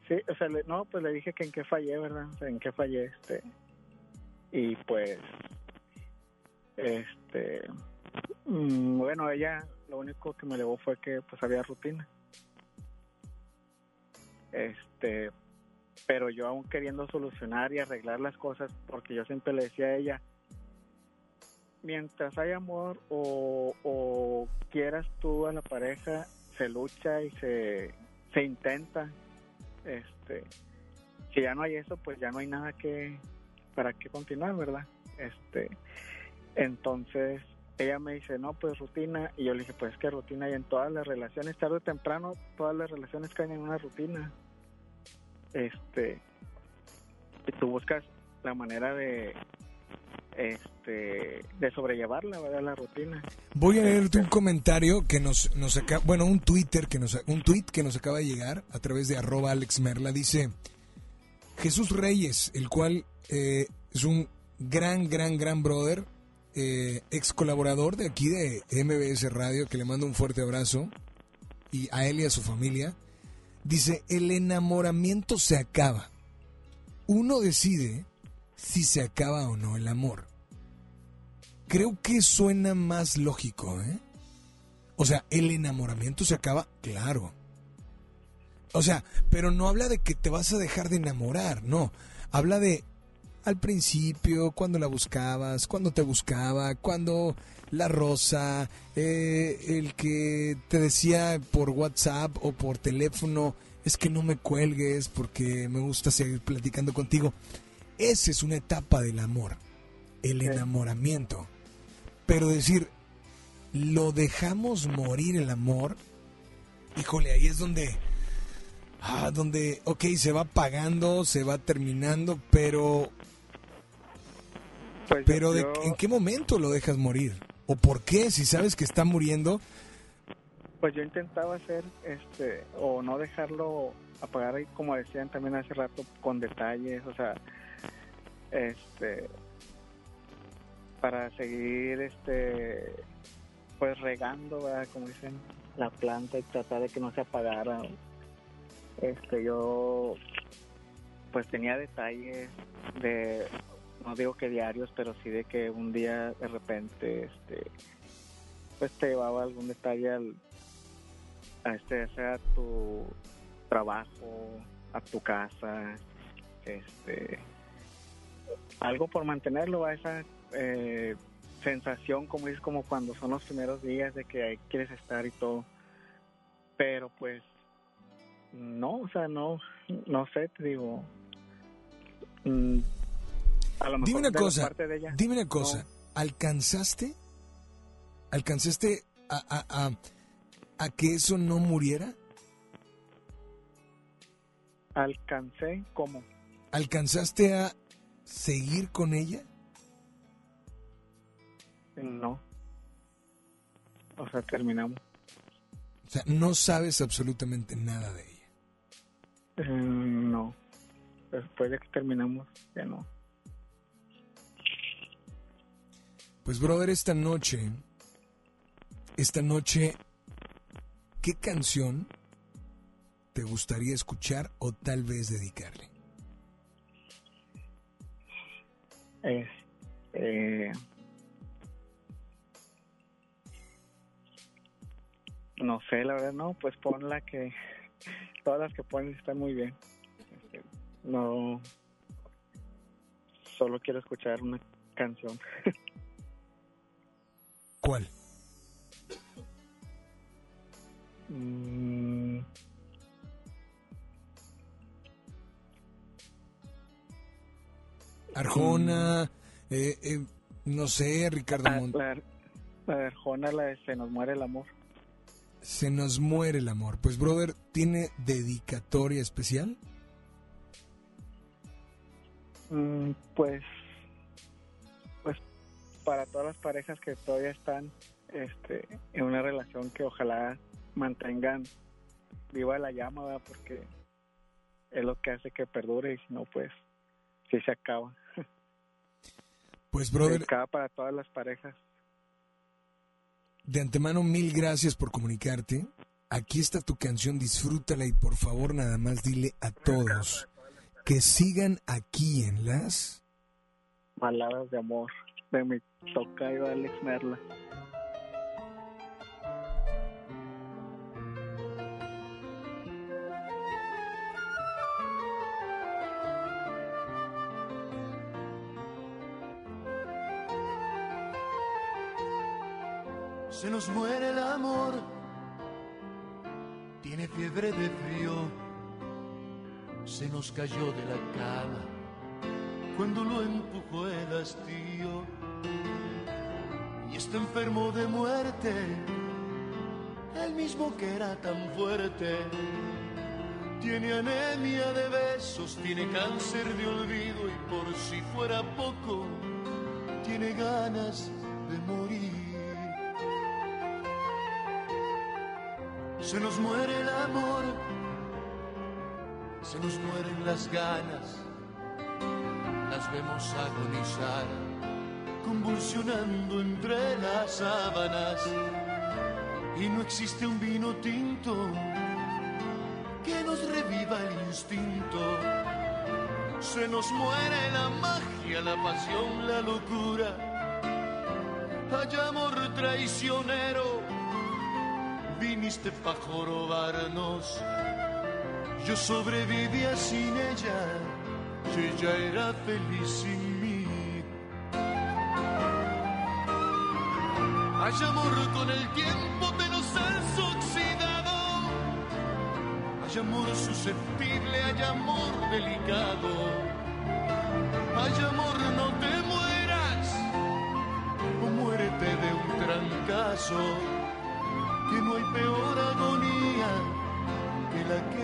[SPEAKER 35] Sí, o sea, le- no, pues le dije que en qué fallé, ¿verdad? En qué fallé, este. Y pues, este. mm, bueno, ella lo único que me elevó fue que pues había rutina. Este. Pero yo aún queriendo solucionar y arreglar las cosas, porque yo siempre le decía a ella, mientras hay amor o, o quieras tú a la pareja, se lucha y se, se intenta. Este, si ya no hay eso, pues ya no hay nada que para qué continuar, ¿verdad? Este, entonces ella me dice, no, pues rutina, y yo le dije, pues que rutina hay en todas las relaciones, tarde o temprano, todas las relaciones caen en una rutina. Este, y tú buscas la manera de, este, de sobrellevarla, ¿verdad? La rutina.
[SPEAKER 3] Voy a leerte un comentario que nos, nos acaba, bueno, un Twitter que nos, un tweet que nos acaba de llegar a través de arroba Alex Merla. Dice Jesús Reyes, el cual eh, es un gran, gran, gran brother, eh, ex colaborador de aquí de MBS Radio, que le mando un fuerte abrazo, y a él y a su familia. Dice, el enamoramiento se acaba. Uno decide si se acaba o no el amor. Creo que suena más lógico, ¿eh? O sea, el enamoramiento se acaba, claro. O sea, pero no habla de que te vas a dejar de enamorar, no. Habla de al principio, cuando la buscabas, cuando te buscaba, cuando la rosa, eh, el que te decía por WhatsApp o por teléfono, es que no me cuelgues porque me gusta seguir platicando contigo. Esa es una etapa del amor, el enamoramiento. Pero decir, lo dejamos morir el amor, híjole, ahí es donde, ah, donde, ok, se va apagando, se va terminando, pero,
[SPEAKER 35] Pues
[SPEAKER 3] pero de, ¿en qué momento lo dejas morir? ¿O por qué? Si sabes que está muriendo,
[SPEAKER 35] Pues yo intentaba hacer, este, o no dejarlo apagar, ahí, como decían también hace rato, con detalles, o sea, este, para seguir, este, pues regando, ¿verdad? como dicen, la planta y tratar de que no se apagara. Este, yo, pues tenía detalles de, no digo que diarios, pero sí de que un día de repente, este, pues te llevaba algún detalle al, a este sea tu trabajo, a tu casa, este algo por mantenerlo a esa eh, sensación como es como cuando son los primeros días de que ahí quieres estar y todo. Pero pues no o sea no no sé te digo mm, a lo
[SPEAKER 3] dime
[SPEAKER 35] mejor
[SPEAKER 3] una
[SPEAKER 35] de la
[SPEAKER 3] cosa,
[SPEAKER 35] parte de ella,
[SPEAKER 3] dime una cosa, ¿alcanzaste, alcanzaste a, a, a, a que eso no muriera?
[SPEAKER 35] alcancé como
[SPEAKER 3] ¿Alcanzaste a seguir con ella?
[SPEAKER 35] No. O sea, terminamos.
[SPEAKER 3] O sea, no sabes absolutamente nada de ella.
[SPEAKER 35] Eh, no. Después de que terminamos, ya no.
[SPEAKER 3] Pues brother, esta noche, esta noche, ¿qué canción te gustaría escuchar o tal vez dedicarle?
[SPEAKER 35] Es, eh, no sé, la verdad no, pues pon la que, todas las que pones están muy bien. Este, no, solo quiero escuchar una canción.
[SPEAKER 3] ¿Cuál?
[SPEAKER 35] Mm,
[SPEAKER 3] Arjona, eh, eh, no sé, Ricardo
[SPEAKER 35] ah,
[SPEAKER 3] Montt.
[SPEAKER 35] la, la de Arjona, la de Se nos muere el amor.
[SPEAKER 3] Se nos muere el amor. Pues brother, ¿tiene dedicatoria especial?
[SPEAKER 35] Mm, pues, pues para todas las parejas que todavía están este, en una relación que ojalá mantengan viva la llama, ¿verdad? porque es lo que hace que perdure y si no, pues sí se acaba.
[SPEAKER 3] Pues brother,
[SPEAKER 35] Dedicada para todas las parejas.
[SPEAKER 3] de antemano mil gracias por comunicarte. Aquí está tu canción, disfrútala y por favor nada más dile a todos que sigan aquí en las...
[SPEAKER 35] Baladas de amor de mi tocayo Alex Merla.
[SPEAKER 25] Se nos muere el amor, tiene fiebre de frío, se nos cayó de la cama cuando lo empujó el hastío y está enfermo de muerte, el mismo que era tan fuerte. Tiene anemia de besos, tiene cáncer de olvido y por si fuera poco, tiene ganas de morir. Se nos muere el amor, se nos mueren las ganas, las vemos agonizar, convulsionando entre las sábanas. Y no existe un vino tinto que nos reviva el instinto. Se nos muere la magia, la pasión, la locura. Hay amor traicionero viniste pa' jorobarnos. Yo sobrevivía sin ella, y ella era feliz sin mí. Hay amor con el tiempo de los has oxidado. Hay amor susceptible, hay amor delicado. Hay amor, no te mueras, o muérete de un trancazo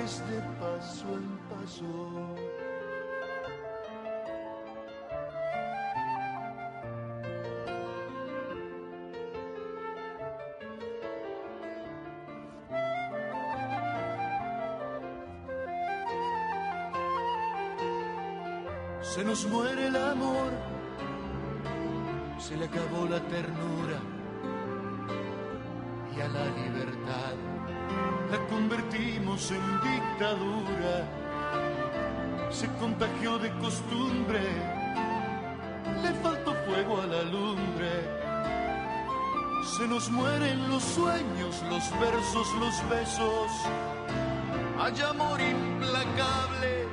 [SPEAKER 25] de paso en paso. Se nos muere el amor, se le acabó la ternura convertimos en dictadura. Se contagió de costumbre, le faltó fuego a la lumbre. Se nos mueren los sueños, los versos, los besos. Hay amor implacable,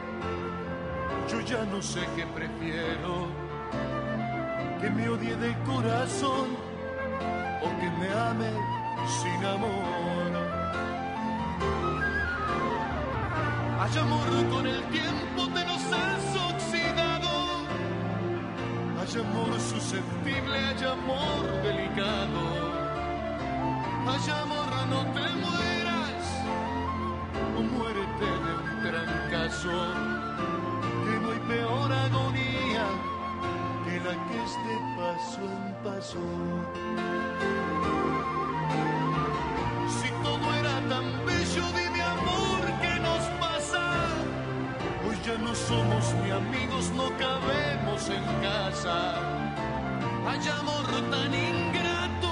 [SPEAKER 25] yo ya no sé qué prefiero. Que me odie de corazón o que me ame sin amor. Hay amor con el tiempo te nos has oxidado. Hay amor susceptible, hay amor delicado. Hay amor, no te mueras o muérete de un trancazo. Que no hay peor agonía que la que es de paso en paso. No somos ni amigos, no cabemos en casa. Hay amor tan ingrato,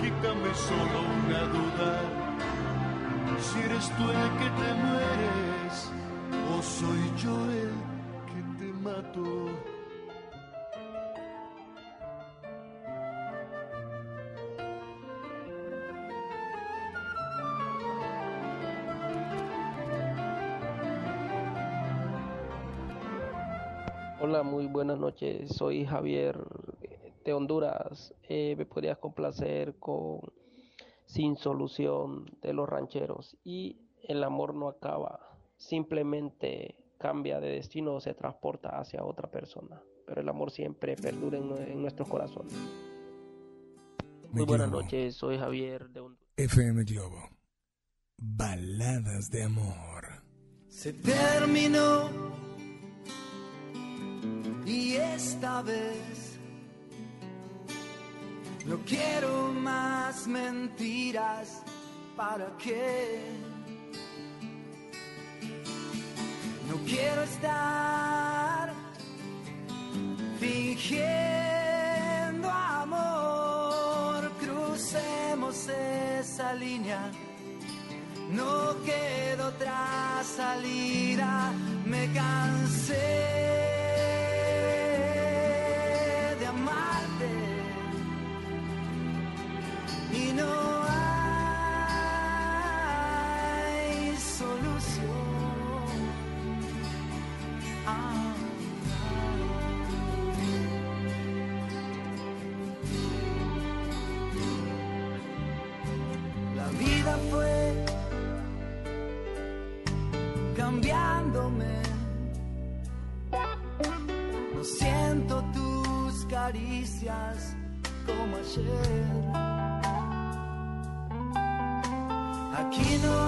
[SPEAKER 25] quítame solo una duda. Si eres tú el que te mueres, o soy yo el que te mato.
[SPEAKER 36] Hola, muy buenas noches. Soy Javier de Honduras. Eh, ¿Me podrías complacer con Sin Solución de los Rancheros? Y el amor no acaba, simplemente cambia de destino o se transporta hacia otra persona. Pero el amor siempre perdura en, en nuestros corazones.
[SPEAKER 3] Me
[SPEAKER 36] Muy buenas noches, soy Javier de Honduras.
[SPEAKER 3] FM Globo. Baladas de amor.
[SPEAKER 2] Se terminó y esta vez no quiero más mentiras. ¿Para qué? No quiero estar fingiendo amor. Crucemos esa línea. No queda otra salida, me cansé caricias como ayer. Aquí no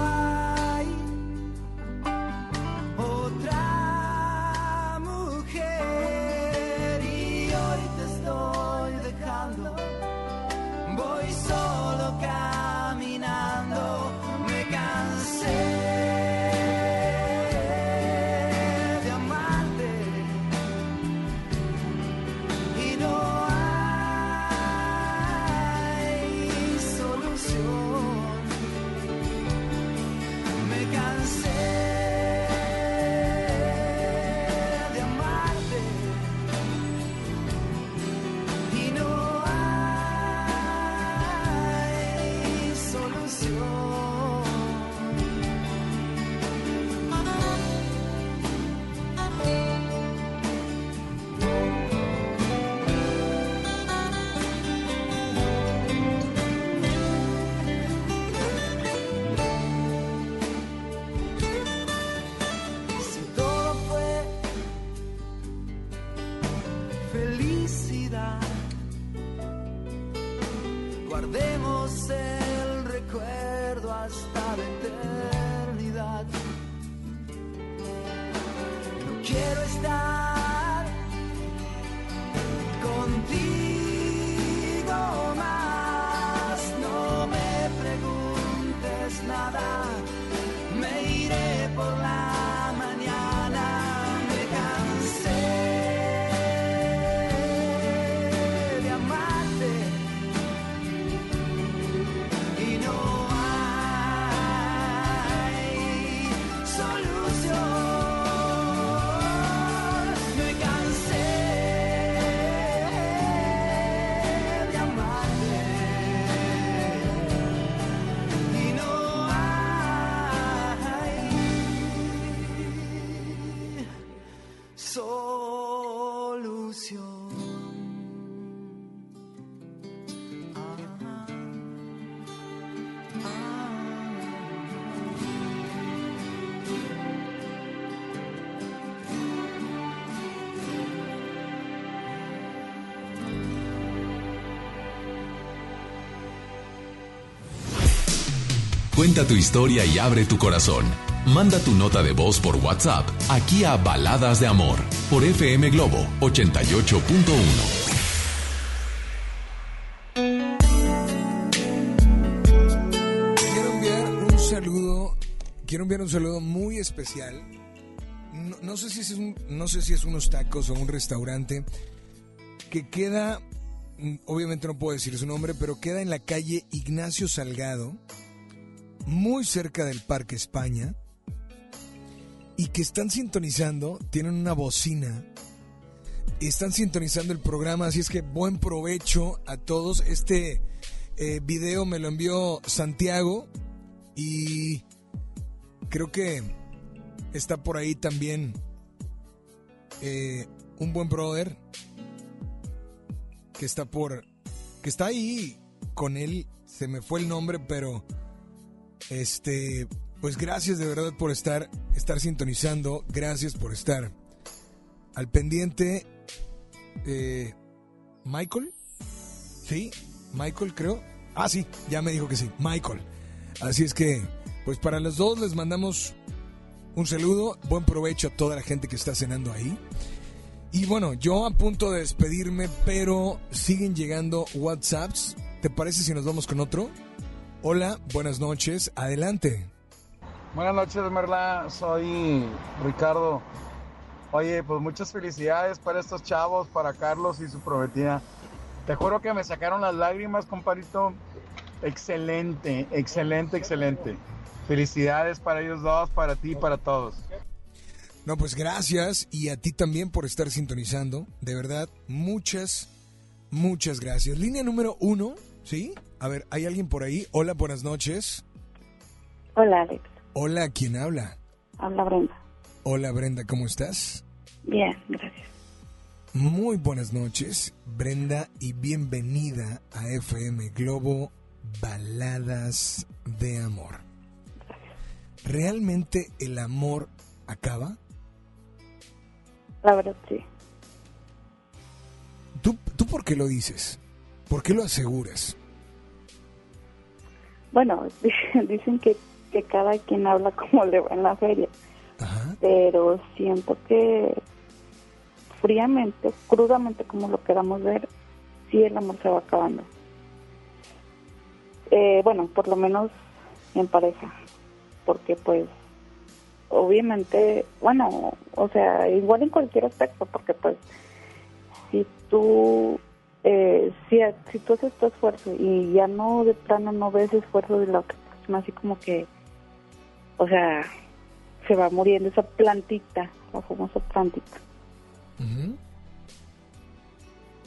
[SPEAKER 1] Cuenta tu historia y abre tu corazón. Manda tu nota de voz por WhatsApp aquí a Baladas de Amor por FM Globo 88.1.
[SPEAKER 3] quiero enviar un saludo muy especial. No, no, sé si es un, no sé si es unos tacos o un restaurante que queda, mm, obviamente no puedo decir su nombre, pero queda en la calle Ignacio Salgado, muy cerca del Parque España, y que están sintonizando, tienen una bocina, están sintonizando el programa, así es que buen provecho a todos. Este eh, video me lo envió Santiago y creo que está por ahí también eh, un buen brother que está por que está ahí con él se me fue el nombre pero este pues gracias de verdad por estar estar sintonizando. Gracias por estar al pendiente eh, Michael. Sí Michael creo. Ah sí ya me dijo que sí Michael. Así es que pues para los dos les mandamos un saludo buen provecho a toda la gente que está cenando ahí. Y bueno, yo a punto de despedirme, pero siguen llegando WhatsApps. ¿Te parece si nos vamos con otro? Hola, buenas noches, adelante.
[SPEAKER 37] Buenas noches, Merla. Soy Ricardo. Oye, pues muchas felicidades para estos chavos, para Carlos y su prometida. Te juro que me sacaron las lágrimas, compadrito. Excelente, excelente, excelente. Felicidades para ellos dos, para ti y para todos.
[SPEAKER 3] No, pues gracias y a ti también por estar sintonizando. De verdad, muchas, muchas gracias. Línea número uno, ¿sí? A ver, ¿hay alguien por ahí? Hola, buenas noches.
[SPEAKER 38] Hola, Alex.
[SPEAKER 3] Hola, ¿quién habla?
[SPEAKER 38] Habla Brenda.
[SPEAKER 3] Hola, Brenda, ¿cómo estás?
[SPEAKER 38] Bien, gracias.
[SPEAKER 3] Muy buenas noches, Brenda, y bienvenida a FM Globo Baladas de Amor. ¿Realmente el amor acaba?
[SPEAKER 38] La verdad, sí.
[SPEAKER 3] ¿Tú, ¿Tú por qué lo dices? ¿Por qué lo aseguras?
[SPEAKER 38] Bueno, dicen que, que cada quien habla como le va en la feria. Pero siento que fríamente, crudamente, como lo queramos ver, sí el amor se va acabando. Eh, bueno, por lo menos en pareja. Porque pues obviamente, bueno, o sea, igual en cualquier aspecto, porque pues si tú, eh, si, si tú haces tu esfuerzo y ya no de plano no ves esfuerzo de la otra persona, así como que, o sea, se va muriendo esa plantita, la famosa plantita.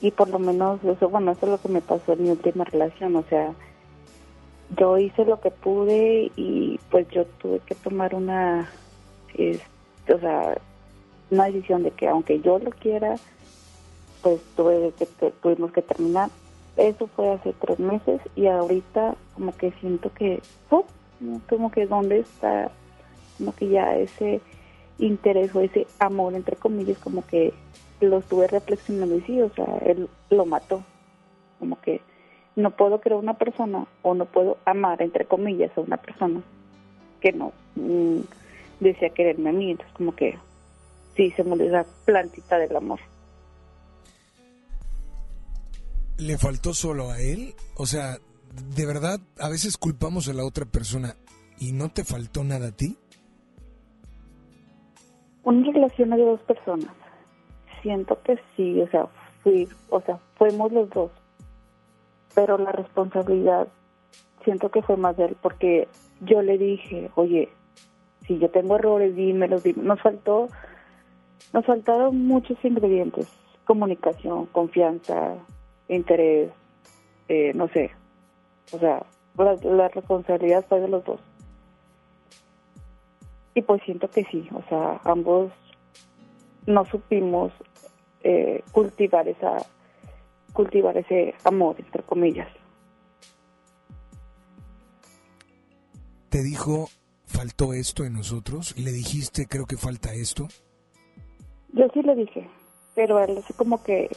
[SPEAKER 38] Y por lo menos eso, bueno, eso es lo que me pasó en mi última relación, o sea, yo hice lo que pude y pues yo tuve que tomar una es, o sea, una decisión de que aunque yo lo quiera, pues tuve que, tuvimos que terminar. Eso fue hace tres meses y ahorita como que siento que, oh, como que dónde está, como que ya ese interés o ese amor, entre comillas, como que lo estuve reflexionando y sí, o sea, él lo mató. Como que no puedo creer una persona o no puedo amar, entre comillas, a una persona que no, mm, decía quererme a mí, entonces como que sí, se murió esa plantita del amor.
[SPEAKER 3] ¿Le faltó solo a él? O sea, ¿de verdad a veces culpamos a la otra persona y no te faltó nada a ti?
[SPEAKER 38] Una relación de dos personas. Siento que sí, o sea, fui, o sea, fuimos los dos. Pero la responsabilidad siento que fue más de él porque yo le dije, oye, si yo tengo errores, dímelos, dímelos. Nos faltó, nos faltaron muchos ingredientes, comunicación, confianza, interés, eh, no sé, o sea, la, responsabilidad fue de los dos. Y pues siento que sí, o sea, ambos no supimos eh, cultivar esa, cultivar ese amor, entre comillas.
[SPEAKER 3] Te dijo faltó esto en nosotros? ¿Le dijiste, creo que falta esto?
[SPEAKER 38] Yo sí le dije, pero él así como que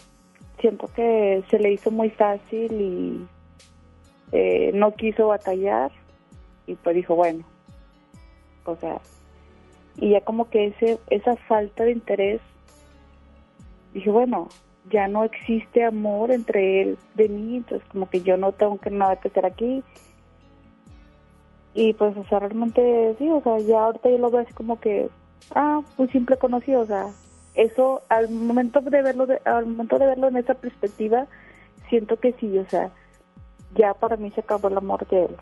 [SPEAKER 38] siento que se le hizo muy fácil y eh, no quiso batallar y pues dijo, bueno, o sea, y ya como que ese esa falta de interés, dije, bueno, ya no existe amor entre él de mí, entonces como que yo no tengo que nada que hacer aquí Y pues, o sea, realmente sí, o sea, ya ahorita yo lo veo así como que, ah, un simple conocido, o sea, eso al momento de verlo, de- al momento de verlo en esa perspectiva, siento que sí, o sea, ya para mí se acabó el amor de él.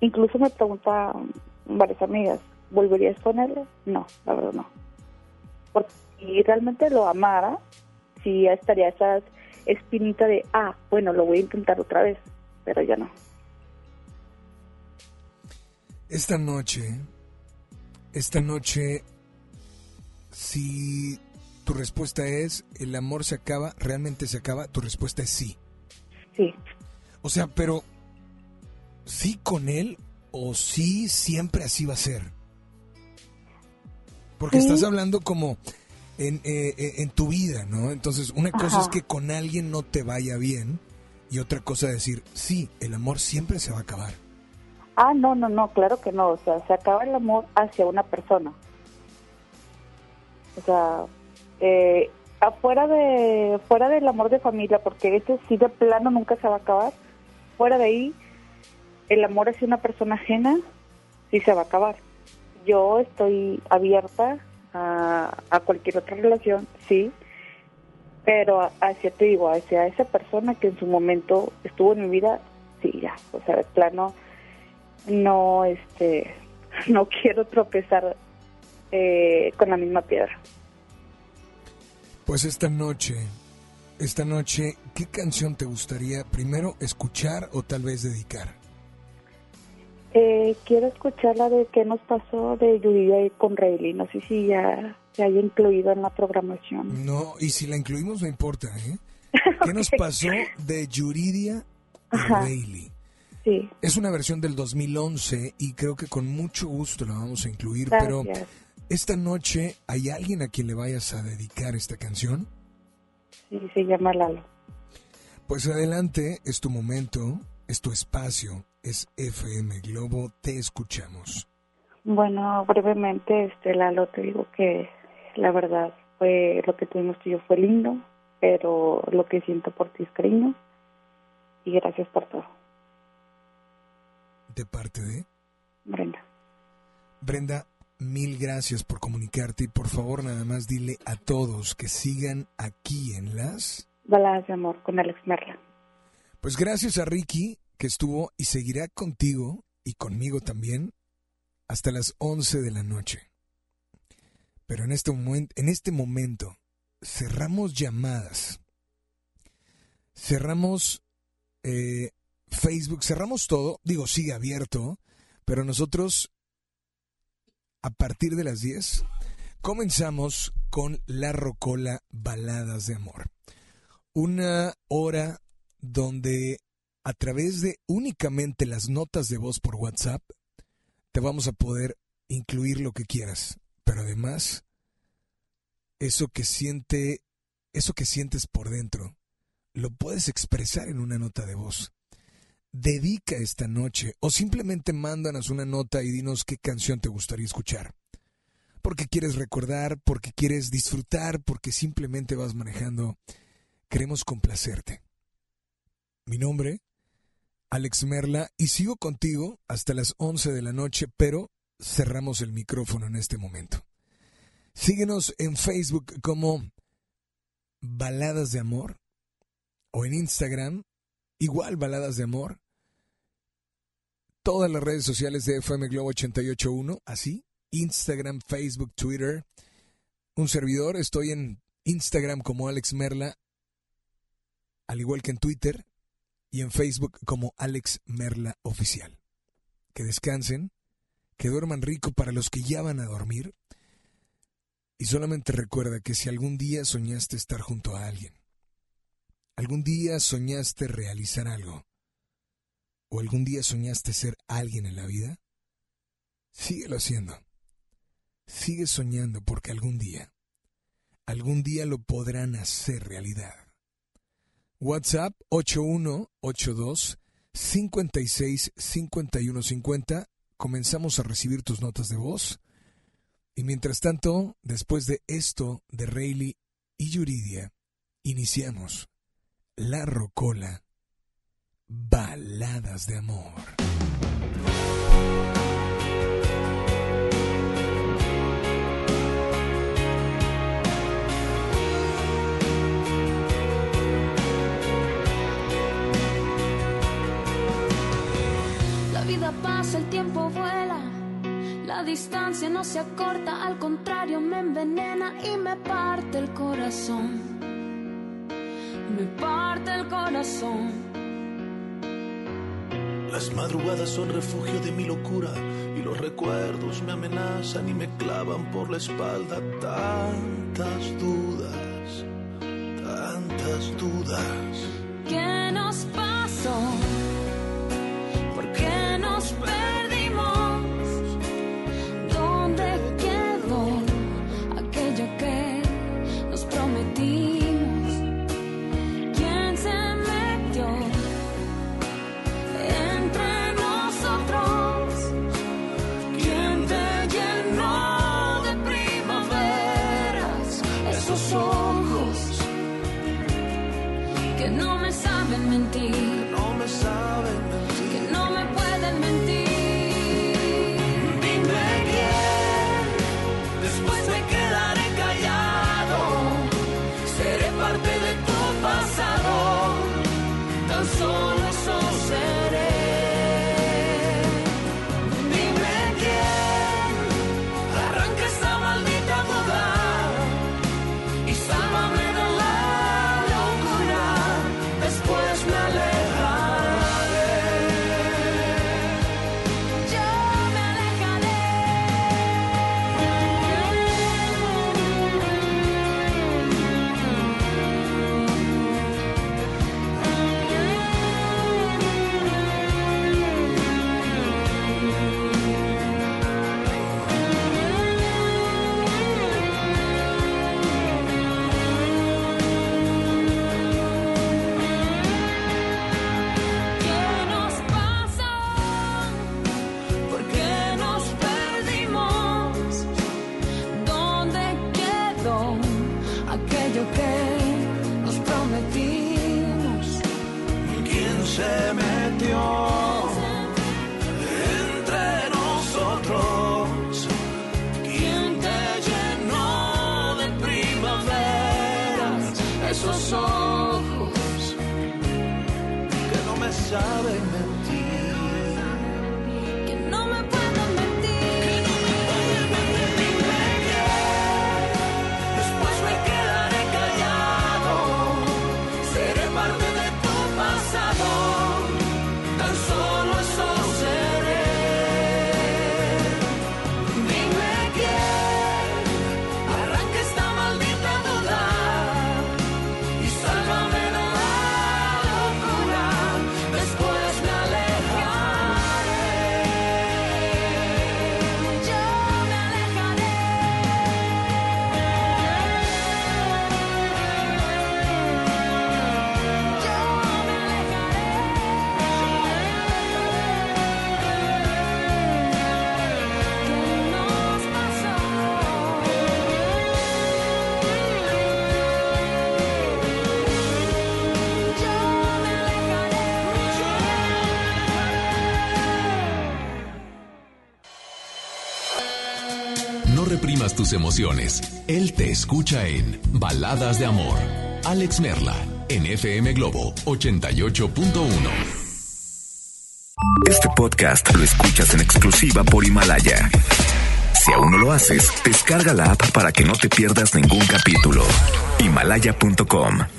[SPEAKER 38] Incluso me preguntan varias amigas, ¿volverías con él? No, la verdad no. Porque si realmente lo amara, sí estaría esa espinita de, ah, bueno, lo voy a intentar otra vez, pero ya no.
[SPEAKER 3] Esta noche, esta noche, si tu respuesta es el amor se acaba, realmente se acaba, tu respuesta es sí.
[SPEAKER 38] Sí.
[SPEAKER 3] O sea, pero sí con él o sí siempre así va a ser. Porque
[SPEAKER 38] Sí.
[SPEAKER 3] estás hablando como en, eh, eh, en tu vida, ¿no? Entonces, una cosa es que con alguien no te vaya bien y otra cosa decir, sí, el amor siempre se va a acabar.
[SPEAKER 38] Ah, no, no, no, claro que no. O sea, se acaba el amor hacia una persona. O sea, eh, afuera de fuera del amor de familia, porque ese sí de plano nunca se va a acabar. Fuera de ahí, el amor hacia una persona ajena sí se va a acabar. Yo estoy abierta a, a cualquier otra relación, sí, pero hacia, te digo, hacia esa persona que en su momento estuvo en mi vida, sí, ya, o sea, de plano no este no quiero tropezar eh, con la misma piedra
[SPEAKER 3] Pues esta noche, esta noche, ¿qué canción te gustaría primero escuchar o tal vez dedicar?
[SPEAKER 38] eh, quiero escuchar la de qué nos pasó de Yuridia con Rayleigh no sé si ya se haya incluido en la programación
[SPEAKER 3] No, y si la incluimos no importa, ¿eh? ¿Qué nos pasó de Yuridia. Rayleigh?
[SPEAKER 38] sí
[SPEAKER 3] Es una versión del 2011 y creo que con mucho gusto la vamos a incluir,
[SPEAKER 38] Gracias.
[SPEAKER 3] pero esta noche hay alguien a quien le vayas a dedicar esta canción.
[SPEAKER 38] sí se llama Lalo
[SPEAKER 3] Pues adelante, es tu momento, es tu espacio, es FM Globo, te escuchamos.
[SPEAKER 38] bueno brevemente este Lalo te digo que la verdad fue lo que tuvimos tú y yo fue lindo pero lo que siento por ti es cariño y gracias por todo
[SPEAKER 3] De parte de
[SPEAKER 38] Brenda
[SPEAKER 3] Brenda, mil gracias por comunicarte y por favor nada más dile a todos que sigan aquí en las...
[SPEAKER 38] Baladas de amor con Alex Merla.
[SPEAKER 3] Pues gracias a Ricky que estuvo y seguirá contigo y conmigo también hasta las 11 de la noche. Pero en este, momen- en este momento cerramos llamadas, cerramos eh, Facebook, cerramos todo, digo, sigue abierto, pero nosotros a partir de las 10 comenzamos con La Rocola Baladas de Amor. Una hora donde a través de únicamente las notas de voz por WhatsApp te vamos a poder incluir lo que quieras, pero además eso que siente, eso que sientes por dentro, lo puedes expresar en una nota de voz. Dedica esta noche o simplemente mándanos una nota y dinos qué canción te gustaría escuchar. Porque quieres recordar, porque quieres disfrutar, porque simplemente vas manejando. Queremos complacerte. Mi nombre, Alex Merla, y sigo contigo hasta las 11 de la noche, pero cerramos el micrófono en este momento. Síguenos en Facebook como Baladas de Amor o en Instagram, igual Baladas de Amor. Todas las redes sociales de FM Globo 881, así, Instagram, Facebook, Twitter. Un servidor, estoy en Instagram como Alex Merla, al igual que en Twitter y en Facebook como Alex Merla Oficial. Que descansen, que duerman rico para los que ya van a dormir. Y solamente recuerda que si algún día soñaste estar junto a alguien, algún día soñaste realizar algo, o algún día soñaste ser alguien en la vida, síguelo haciendo. Sigue soñando porque algún día, algún día lo podrán hacer realidad. WhatsApp 8182 56 51 50. Comenzamos a recibir tus notas de voz. Y mientras tanto, después de esto de Rayleigh y Yuridia, iniciamos La Rocola Baladas de amor.
[SPEAKER 5] La vida pasa, el tiempo vuela. La distancia no se acorta, al contrario me envenena y me parte el corazón. Me parte el corazón.
[SPEAKER 39] Las madrugadas son refugio de mi locura y los recuerdos me amenazan y me clavan por la espalda tantas dudas, tantas dudas.
[SPEAKER 5] ¿Qué nos pasó? ¿Por qué nos
[SPEAKER 1] emociones. Él te escucha en Baladas de Amor. Alex Merla, en FM Globo 88.1.
[SPEAKER 40] Este podcast lo escuchas en exclusiva por Himalaya. Si aún no lo haces, descarga la app para que no te pierdas ningún capítulo. Himalaya.com